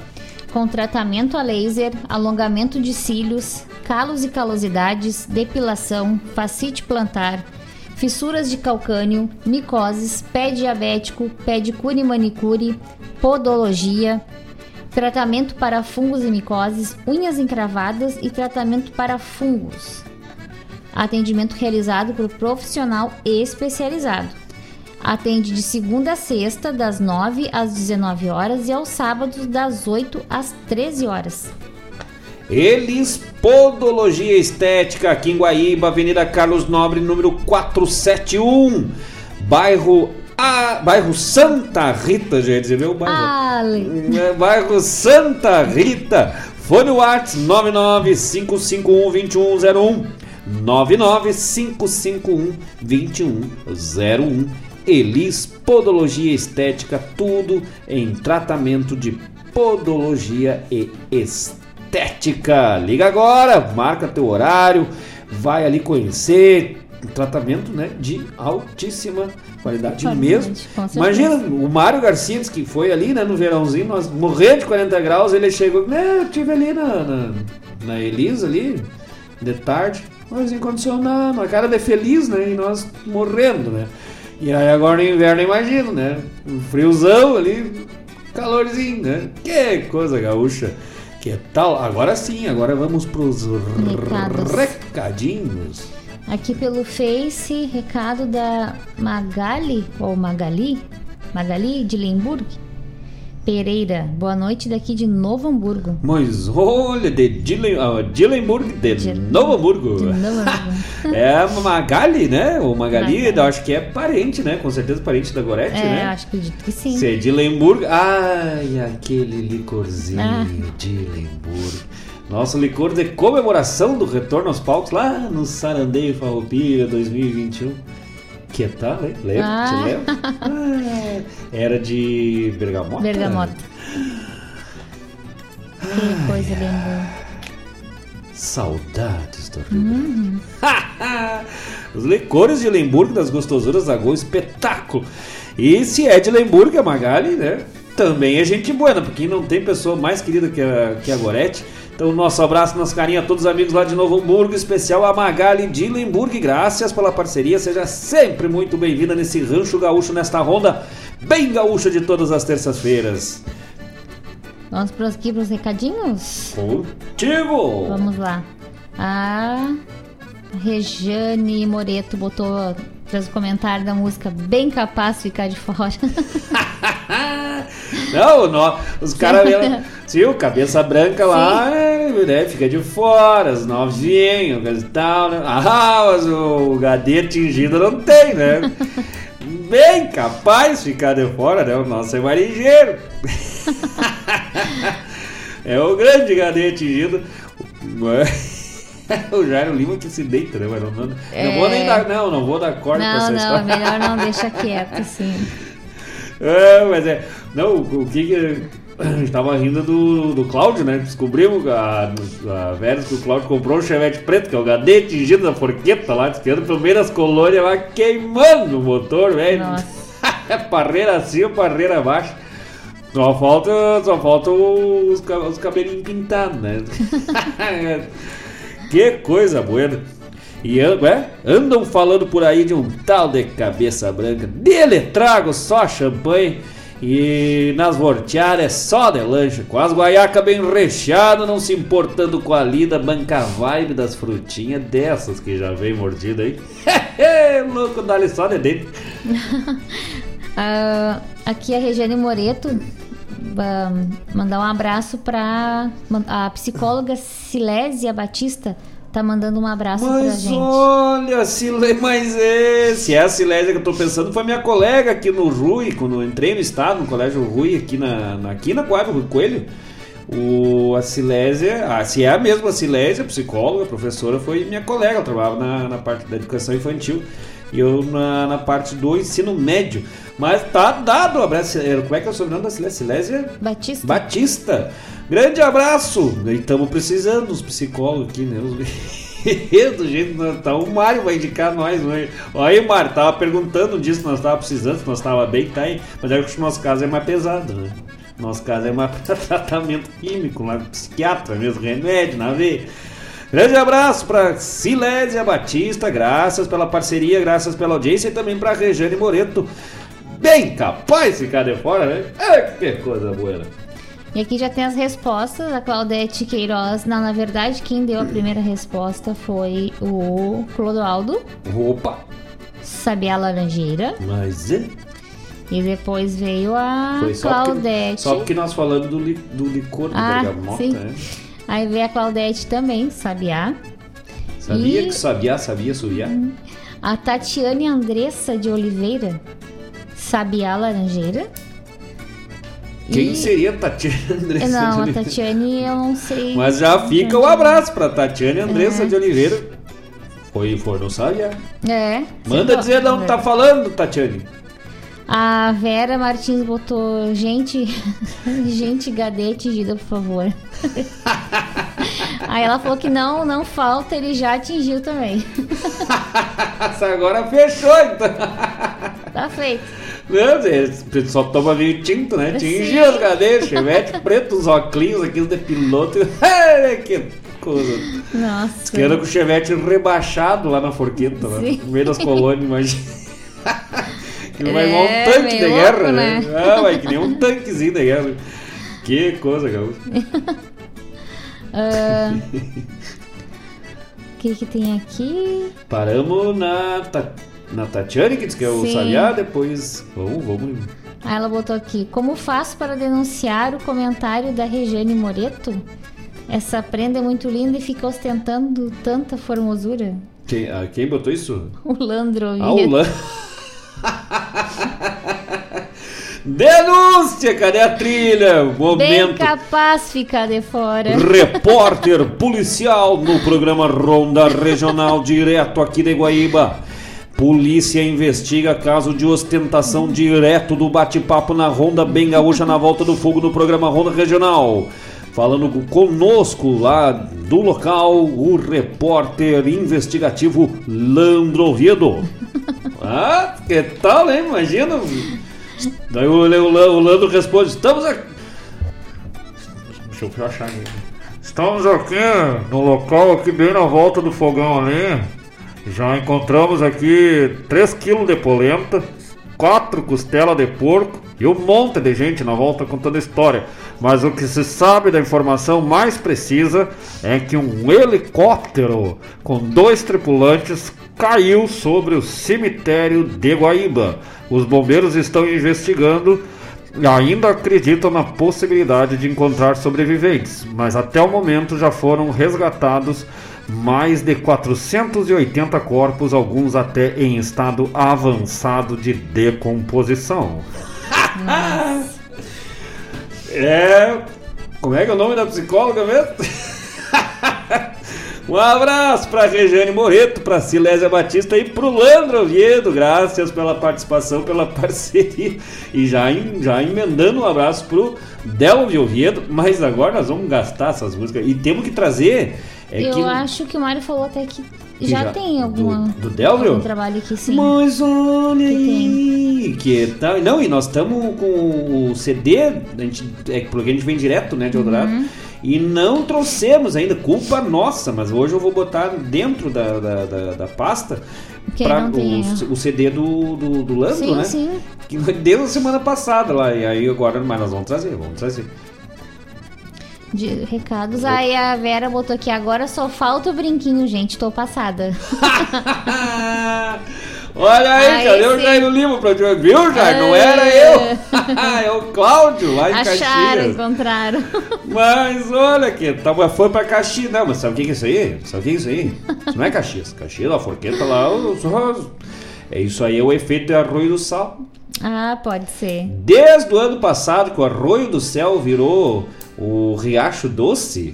Com tratamento a laser, alongamento de cílios, calos e calosidades, depilação, facite plantar, fissuras de calcânio, micoses, pé diabético, pedicure e manicure, podologia, tratamento para fungos e micoses, unhas encravadas e tratamento para fungos. Atendimento realizado por profissional especializado. Atende de segunda a sexta, das 9 às 19 horas e aos sábados, das 8 às 13 horas. Elis Podologia Estética, aqui em Guaíba, Avenida Carlos Nobre, número 471, bairro a, bairro Santa Rita, gente, você viu o bairro? É, bairro Santa Rita. Fone Whats 995512101 995512101 Elis Podologia Estética, tudo em tratamento de podologia e estética. Liga agora, marca teu horário, vai ali conhecer tratamento, né, de altíssima qualidade Qualidade, mesmo. com certeza. Imagina o Mário Garcia que foi ali, né, no verãozinho, nós morrendo de 40 graus, ele chegou, né, eu tive ali na, na, na Elisa ali, de tarde, mas em condicionado, a cara de feliz, né, e nós morrendo, né. E aí agora no inverno, imagino, né, um friozão ali, calorzinho, né, que coisa gaúcha. Que tal? Agora sim, agora vamos pros Recados. recadinhos. Aqui pelo Face, recado da Magali, ou Magali, Magali de Lemburg. Pereira, boa noite daqui de Novo Hamburgo. Mas olha, de Dilen, ah, Dilenburg, de Novo Hamburgo. De Novo Hamburgo. É a Magali, né? O Magali, Magali. eu acho que é parente, né? Com certeza parente da Gorete, É, né? acho que acredito que sim. Se é de Lemburgo. Ai, aquele licorzinho Ah. de Lemburgo. Nosso licor de comemoração do retorno aos palcos lá no Sarandeio Farroupilha 2021. Que tal, hein? Lembra? Ah. Te lembra? Ah, era de bergamota? Bergamota. Que coisa linda. Saudades do Rio Uhum. Os licores de Lemburgo das gostosuras da Gol, espetáculo. E se é de Lemburgo, a Magali, né? Também é gente boa, porque não tem pessoa mais querida que a, que a Gorete. Então, nosso abraço, nosso carinho a todos os amigos lá de Novo Hamburgo, especial a Magali de Lemburgo. Graças pela parceria, seja sempre muito bem-vinda nesse rancho gaúcho, nesta ronda bem gaúcha de todas as terças-feiras. Vamos para aqui para os recadinhos? Contigo! Vamos lá. A Rejane Moreto botou fez o comentário da música Bem Capaz de Ficar de Fora. Não, nó- os caras mesmo. Sim, o cabeça branca lá, é, né, fica de fora, as novinhas, coisa e tal, né? Ah, mas o gadê atingido não tem, né? Bem capaz de ficar de fora, né? O nosso é marinheiro. é o grande gadê atingido. O Jairo Lima que se deita, né? Não, não, não vou nem dar, não, não vou dar corda pra essa não, não, história. melhor não deixa quieto, assim. É, mas é. Não, o, que que. A gente tava rindo do, do Cláudio, né? Descobrimos a, a Vélez que o Cláudio comprou um chevette preto, que é o HD tingido da forqueta lá, tirando pelo meio das colônias lá, queimando o motor, velho. parreira acima, parreira abaixo. Só falta, só falta os, os cabelinhos pintados, né? que coisa boa. E ué, andam falando por aí de um tal de cabeça branca. Dele trago só champanhe. E nas vorteadas é só de lanche. Com as guaiacas bem recheadas, não se importando com a lida, banca vibe das frutinhas dessas que já vem mordida aí. Louco, dá-lhe só de dentro. Ah, aqui a Regiane Moreto ah, mandar um abraço para a psicóloga Silésia Batista tá mandando um abraço pra Mas gente. olha, Sile... mas esse, é a Silésia que eu tô pensando foi minha colega aqui no Rui, quando eu entrei no estado, no colégio Rui, aqui na, na aqui na Guarda, Rui Coelho. O, a Silésia, ah, se é a mesma Silésia, psicóloga, professora, foi minha colega, ela trabalhava na, na parte da educação infantil eu na, na parte do ensino médio. Mas tá dado o abraço. Como é que é o sobrenome da Silésia? Silésia Batista. Batista. Grande abraço! E estamos precisando dos psicólogos aqui, né? Os- Do jeito que nós tá, o Mário vai indicar nós hoje. Olha aí, Mário, tava perguntando disso, nós tava precisando, nós tava bem, tá aí. Mas é que o nosso caso é mais pesado, né? Nosso caso é mais tratamento químico, lá psiquiatra mesmo, remédio, na veia. Grande abraço para Silésia Batista, graças pela parceria, graças pela audiência e também para Rejane Moreto. Bem capaz de ficar de fora, né? É, que coisa boa. E aqui já tem as respostas. A Claudete Queiroz, não, na verdade, quem deu a primeira resposta foi o Clodoaldo. Opa! Sabiá Laranjeira. Mas é. E depois veio a Foi só Claudete. porque, só porque nós falamos do, li- do licor do Ah, bergamota, sim. né? Aí veio a Claudete também, Sabiá. Sabia E- que sabia, sabia, sabia. A Tatiane Andressa de Oliveira, Sabiá Laranjeira. Quem E- seria Tatiana Andressa Não, de a Oliveira? Tatiane eu não sei. Mas já fica o abraço pra Tatiane Andressa É. de Oliveira. Foi, foi, não sabia. É. Manda dizer de onde tá falando, Tatiane. A Vera Martins botou gente, gente gadê atingida, por favor. Aí ela falou que não, não falta, ele já atingiu também. Agora fechou, então. Tá feito. Não, só toma vinho tinto, né? Tingiu as cadeiras, chevette preto, os óculos, aqueles de piloto. Que coisa. Nossa. Que com o chevette rebaixado lá na forqueta, Sim. no meio das colônias, imagina. Que não vai igual um É, tanque de guerra, louco, né? né? Ah, vai que nem um tanquezinho de guerra. Que coisa, gaúcho. Ah, O que que tem aqui? Paramos na, Ta- na Tatiane, que diz que é o. Sabiá, depois. Vamos, vamos. Aí ela botou aqui: Como faço para denunciar o comentário da Regiane Moreto? Essa prenda é muito linda e fica ostentando tanta formosura. Quem, ah, quem botou isso? O Landro Ah, o Lan- Denúncia! Cadê a trilha? Bem Momento. capaz ficar de fora. Repórter policial no programa Ronda Regional, direto aqui de Guaíba. Polícia investiga caso de ostentação direto do bate-papo na Ronda Bem Gaúcha na volta do fogo no programa Ronda Regional. Falando conosco lá do local, o repórter investigativo Landro Oviedo. Ah, que tal, hein? Imagina. Daí o, o, o Landro responde: Estamos aqui. Deixa eu achar aqui. Estamos aqui no local, aqui bem na volta do fogão ali. Já encontramos aqui 3 kg de polenta, 4 costelas de porco e um monte de gente na volta contando história. Mas o que se sabe da informação mais precisa é que um helicóptero com dois tripulantes caiu sobre o cemitério de Guaíba. Os bombeiros estão investigando e ainda acreditam na possibilidade de encontrar sobreviventes, mas até o momento já foram resgatados mais de 480 corpos, alguns até em estado avançado de decomposição. É. Como é que é o nome da psicóloga mesmo? Um abraço para Regiane Moreto, para Silésia Batista e para o Landro Oviedo. Graças pela participação, pela parceria. E já, em- já emendando um abraço para o Delvio Oviedo. Mas agora nós vamos gastar essas músicas. E temos que trazer. É Eu que, acho que o Mário falou até que Que já, já- tem alguma, do Delvio? algum trabalho aqui sim. Mas olha aí, que tal? Não, e nós estamos com o CD, a gente, é porque a gente vem direto, né, de Eldorado, Uhum. E não trouxemos ainda, culpa nossa, mas hoje eu vou botar dentro da, da, da, da pasta tem, o, o CD do, do, do Landro, Sim, né? sim. Que deu na semana passada lá, e aí agora, mas nós vamos trazer, vamos trazer. De recados. Aí a Vera botou aqui, agora só falta o brinquinho, gente. Tô passada. Olha aí, Aí cadê o sim. Jairo Lima pra te Viu, Jairo? Não era eu. é o Cláudio, lá em Acharam, Caxias. encontraram. Mas olha que tava, foi pra Caxias. Não, mas sabe o que que é isso aí? Sabe o que é isso aí? Isso não é Caxias. Caxias, a forqueta lá, os rosas. É isso aí, é o efeito de arroio do sal. Ah, pode ser. Desde o ano passado que o Arroio do Céu virou o Riacho Doce,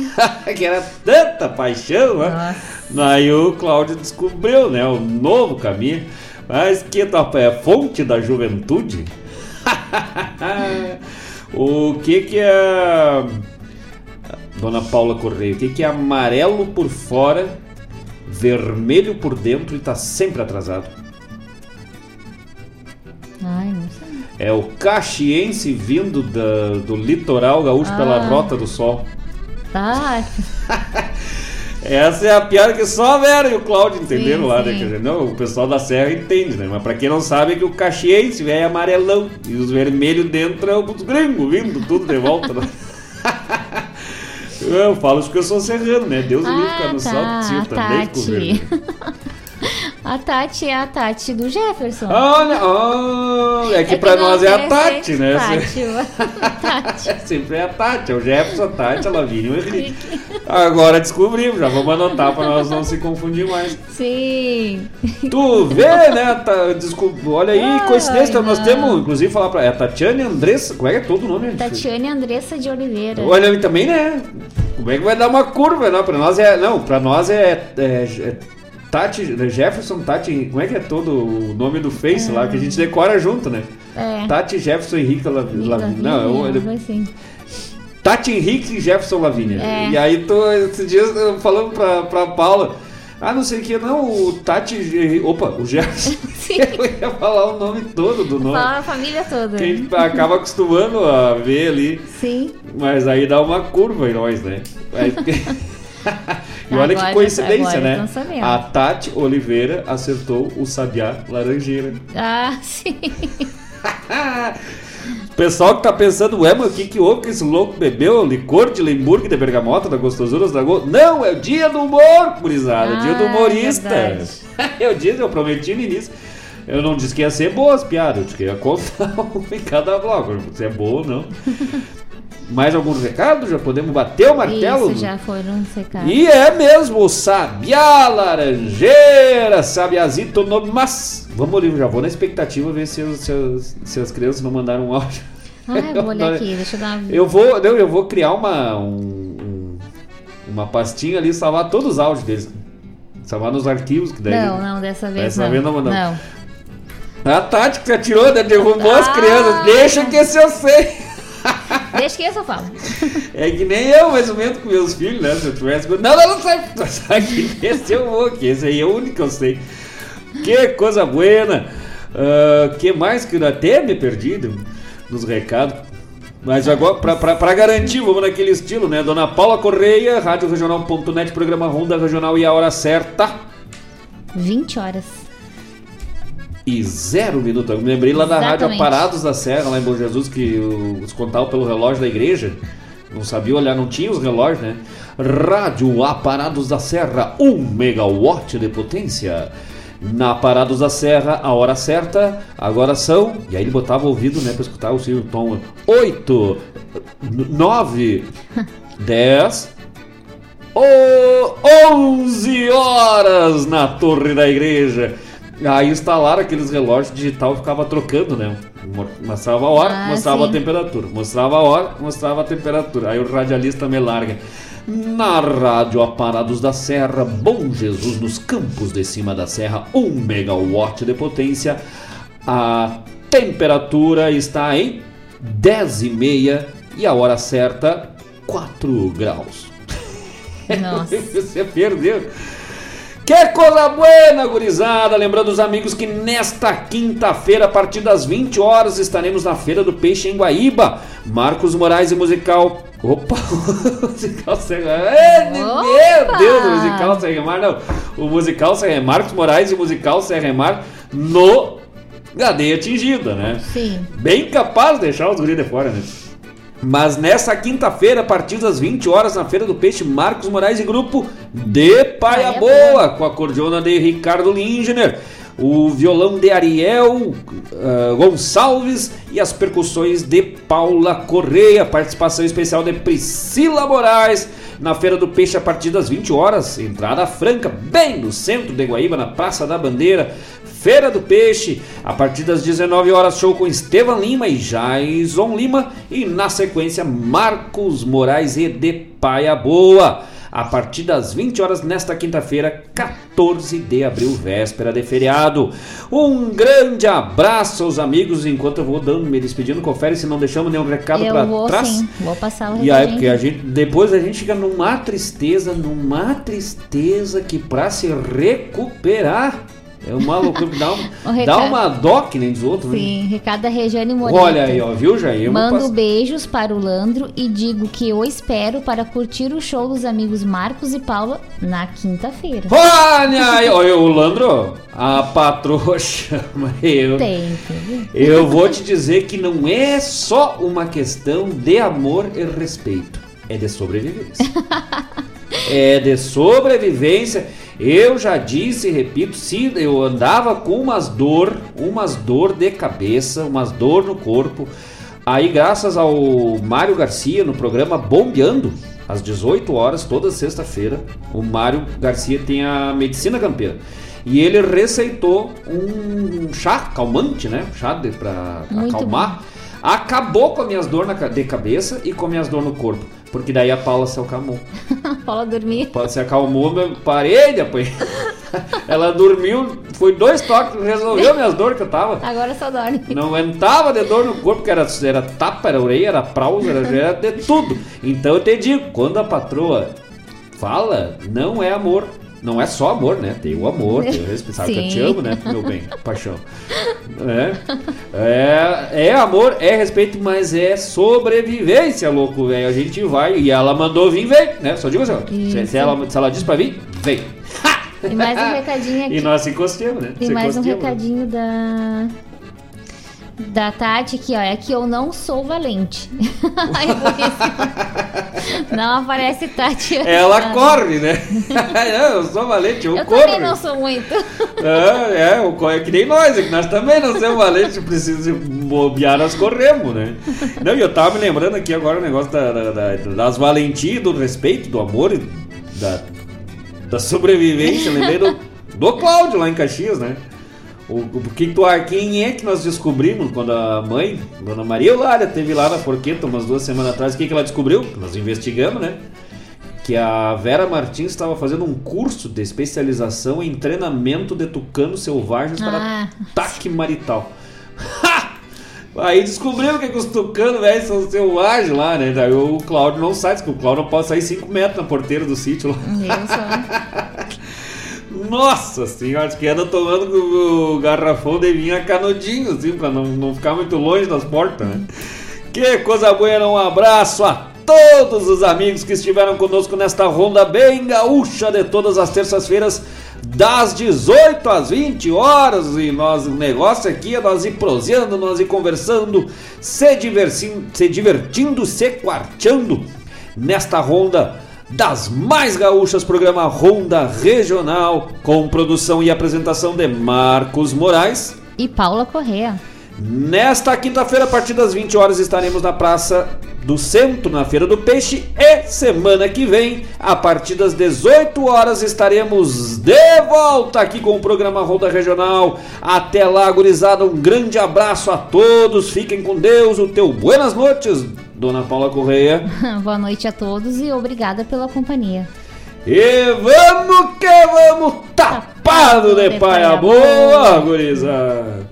que era tanta paixão, né? Aí o Cláudio descobriu, né, o novo caminho, mas que é fonte da juventude. o que que é Dona Paula Correia, o que que é amarelo por fora, vermelho por dentro e tá sempre atrasado? Ai, não sei. É o caxiense vindo da- do litoral gaúcho pela Ah. Rota do Sol. Tá. Essa é a piada que só a Vera e o Cláudio entenderam Sim, lá, sim. né? Quer dizer, não, o pessoal da Serra entende, né? Mas pra quem não sabe é que o caxiense é amarelão e os vermelhos dentro é os gringos vindo tudo de volta, né? Eu falo isso porque eu sou serrano, né? Deus me livre ficar no tá, salto, a também ficou vermelho. A Tati é a Tati do Jefferson. Olha, oh, é que pra não nós é a oferece Tati, né? Tati, Tati. Sempre é a Tati, é o Jefferson, a Tati, a Lavínia e o Henrique. Agora descobrimos, já vamos anotar pra nós não se confundir mais. Sim. Tu vê, né? Tá, desculpa, olha aí, coincidência, nós temos, inclusive, falar pra. É Tatiane Andressa, como é que é todo o nome? Tatiane Andressa de Oliveira. Olha também, né? Como é que vai dar uma curva, não? Pra nós é. Não, pra nós é. é, é Tati, Jefferson, Tati, como é que é todo o nome do Face lá, que a gente decora junto, né? É. Tati, Jefferson, Henrique, Lavínia. Lavínia. Não, é o- ele- Foi assim. Tati Henrique Jefferson Lavínia. É. E aí, tô, esses dias eu falando pra, pra Paula, ah, não sei o que, não, o Tati. Opa, o Jefferson. eu ia falar o nome todo do nome. Fala a família toda. Que a gente acaba acostumando a ver ali. Sim. Mas aí dá uma curva em nós, né? Aí- e olha Agora que coincidência, né? A Tati Oliveira acertou o Sabiá Laranjeira. Ah, sim. Pessoal que tá pensando, ué, mas o que que houve que esse louco bebeu licor de Lemburgo de bergamota da Gostosuras da Go... Não, é o dia do humor, gurizada, é dia do Ah, humorista. verdade. eu disse, eu prometi no início. Eu não disse que ia ser boa as piadas, eu disse que ia contar em cada bloco. Se é boa ou não. Mais algum recado? Já podemos bater o martelo? Isso, já foram secados. E é mesmo, o Sabiá Laranjeira, Sabiazito no mas. Vamos ali, já vou na expectativa ver se, os- se, as, se as crianças não mandaram um áudio. Ah, eu vou olhar aqui, deixa eu dar uma... Eu vou, não, eu vou criar uma um- um- uma pastinha ali e salvar todos os áudios deles. Salvar nos arquivos que daí. Não, não, dessa vez Dessa não. vez não mandamos. Não. A Tati que você tirou, né, derrubou as Ah. crianças. Deixa que esse eu sei. Deixa que eu falo. É que nem eu, mais ou menos, com meus filhos, né? Se eu tivesse. Não, não, não sai. Que esse eu vou, que esse aí é o único que eu sei. Que coisa buena. Ah, que mais que eu até me perdi nos recados. Mas agora, pra garantir, vamos naquele estilo, né? Dona Paula Correia, Rádio Regional.net, programa Ronda Regional e a hora certa. 20 horas. E zero minuto. Eu me lembrei lá da Rádio. Aparados da Serra, lá em Bom Jesus, que os contavam pelo relógio da igreja. Não sabia olhar, não tinha os relógios, né? Rádio Aparados da Serra, 1 megawatt de potência. Na Aparados da Serra, a hora certa, agora são. E aí ele botava o ouvido, né, pra escutar o seu tom. 8, 9, 10, o 11 horas na torre da igreja. Aí instalaram aqueles relógios digital e ficava trocando, né? Mo- Mostrava a hora, Ah, mostrava a sim. temperatura. Mostrava a hora, mostrava a temperatura. Aí o radialista me larga. Na rádio Aparados da Serra, Bom Jesus, nos campos de cima da serra, 1 megawatt de potência. A temperatura está em 10 e meia e a hora certa, 4 graus. Nossa. Você perdeu. Que coisa buena, gurizada! Lembrando os amigos que nesta quinta-feira, a partir das 20 horas, estaremos na Feira do Peixe em Guaíba. Marcos Moraes e musical. Opa! musical Serra. Ei, Meu Deus, o musical Serra Mar, não. O musical Serra Marcos Moraes e musical Serra Mar no Gadeia Atingida, né? Sim. Bem capaz de deixar os guris de fora, né? Mas nessa quinta-feira, a partir das 20 horas, na Feira do Peixe, Marcos Moraes e grupo de Paia Boa, com a cordiona de Ricardo Lingener. o violão de Ariel uh, Gonçalves e as percussões de Paula Correia. Participação especial de Priscila Moraes na Feira do Peixe a partir das 20 horas. Entrada franca, bem no centro de Guaíba, na Praça da Bandeira. Feira do Peixe, a partir das 19 horas, show com Estevam Lima e Jaison Lima. E na sequência, Marcos Moraes e de Paia Boa a partir das 20 horas nesta quinta-feira, 14 de abril, véspera de feriado. Um grande abraço aos amigos, enquanto eu vou dando, me despedindo, confere se não deixamos nenhum recado para trás. Sim, vou passar o E aí, porque a gente, depois a gente fica numa tristeza, numa tristeza que para se recuperar é uma loucura. Dá, um, dá uma dó que nem dos outros. Né? Sim, né? recado da Regiane Moreira. Olha aí, ó, viu, Jair? Mando pass... beijos para o Landro e digo que eu espero para curtir o show dos amigos Marcos e Paula na quinta-feira. Olha aí, olha o Landro, a patroa chama eu. Tem, Eu vou te dizer que não é só uma questão de amor e respeito, é de sobrevivência. é de sobrevivência. Eu já disse e repito, se eu andava com umas dor, umas dor de cabeça, umas dor no corpo. Aí, graças ao Mário Garcia no programa Bombeando, às 18 horas, toda sexta-feira, o Mário Garcia tem a medicina campeira. E ele receitou um chá calmante, né? Chá de, pra Muito acalmar. Bom. Acabou com as minhas dores de cabeça e com as minhas dores no corpo. Porque daí a Paula se acalmou. Paula dormiu. Paula se acalmou, parei depois. Ela dormiu, foi dois toques, resolveu minhas dores que eu tava. Agora só dorme. Não aguentava de dor no corpo, porque era, era tapa, era orelha, era prausa, era, era de tudo. Então eu te digo, quando a patroa fala, não é amor, não é só amor, né? Tem o amor, tem o respeito. Sabe que eu te amo, né, meu bem? Paixão. É, é, é amor, é respeito, mas é sobrevivência, louco, velho. A gente vai e ela mandou vir, vem, né? Só digo assim, se, se, ela, se ela disse pra vir, vem. E mais um recadinho aqui. E nós encostemos, né? E mais um recadinho da da Tati aqui, ó, é que eu não sou valente. não aparece Tati. Ela corre, né? eu sou valente, eu, eu corro. Eu também não sou muito. é, é, é que nem nós, é que nós também não somos valentes, precisa bobear, nós corremos, né? Não, e eu tava me lembrando aqui agora o negócio da, da, da, das valentias, do respeito, do amor, da, da sobrevivência. Lembrei do, do Cláudio lá em Caxias, né? O, o que tu, quem é que nós descobrimos quando a mãe, Dona Maria Eulália, teve lá na Forqueta umas duas semanas atrás? O que, que ela descobriu? Nós investigamos, né? Que a Vera Martins estava fazendo um curso de especialização em treinamento de tucanos selvagens para ah. ataque marital. Aí descobriu que, que os tucanos, velho, são selvagens lá, né? Daí o Cláudio não sai, porque o Cláudio não pode sair 5 metros na porteira do sítio lá. Nossa senhora, que anda tomando o garrafão de vinho a canudinho, assim, pra não, não ficar muito longe das portas, né? Que coisa boa, um abraço a todos os amigos que estiveram conosco nesta ronda bem gaúcha de todas as terças-feiras, das 18 às 20 horas. E nós, o negócio aqui é nós ir proseando, nós ir conversando, se divertindo, se, divertindo, se quarteando nesta ronda das mais gaúchas, programa Ronda Regional, com produção e apresentação de Marcos Moraes e Paula Correa. Nesta quinta-feira, a partir das 20 horas, estaremos na Praça do Centro, na Feira do Peixe. E semana que vem, a partir das 18 horas, estaremos de volta aqui com o programa Ronda Regional. Até lá, gurizada, um grande abraço a todos. Fiquem com Deus. O teu buenas noites, Dona Paula Correia. Boa noite a todos e obrigada pela companhia. E vamos que vamos, tapado, tapado de, de paia boa, boa gurizada.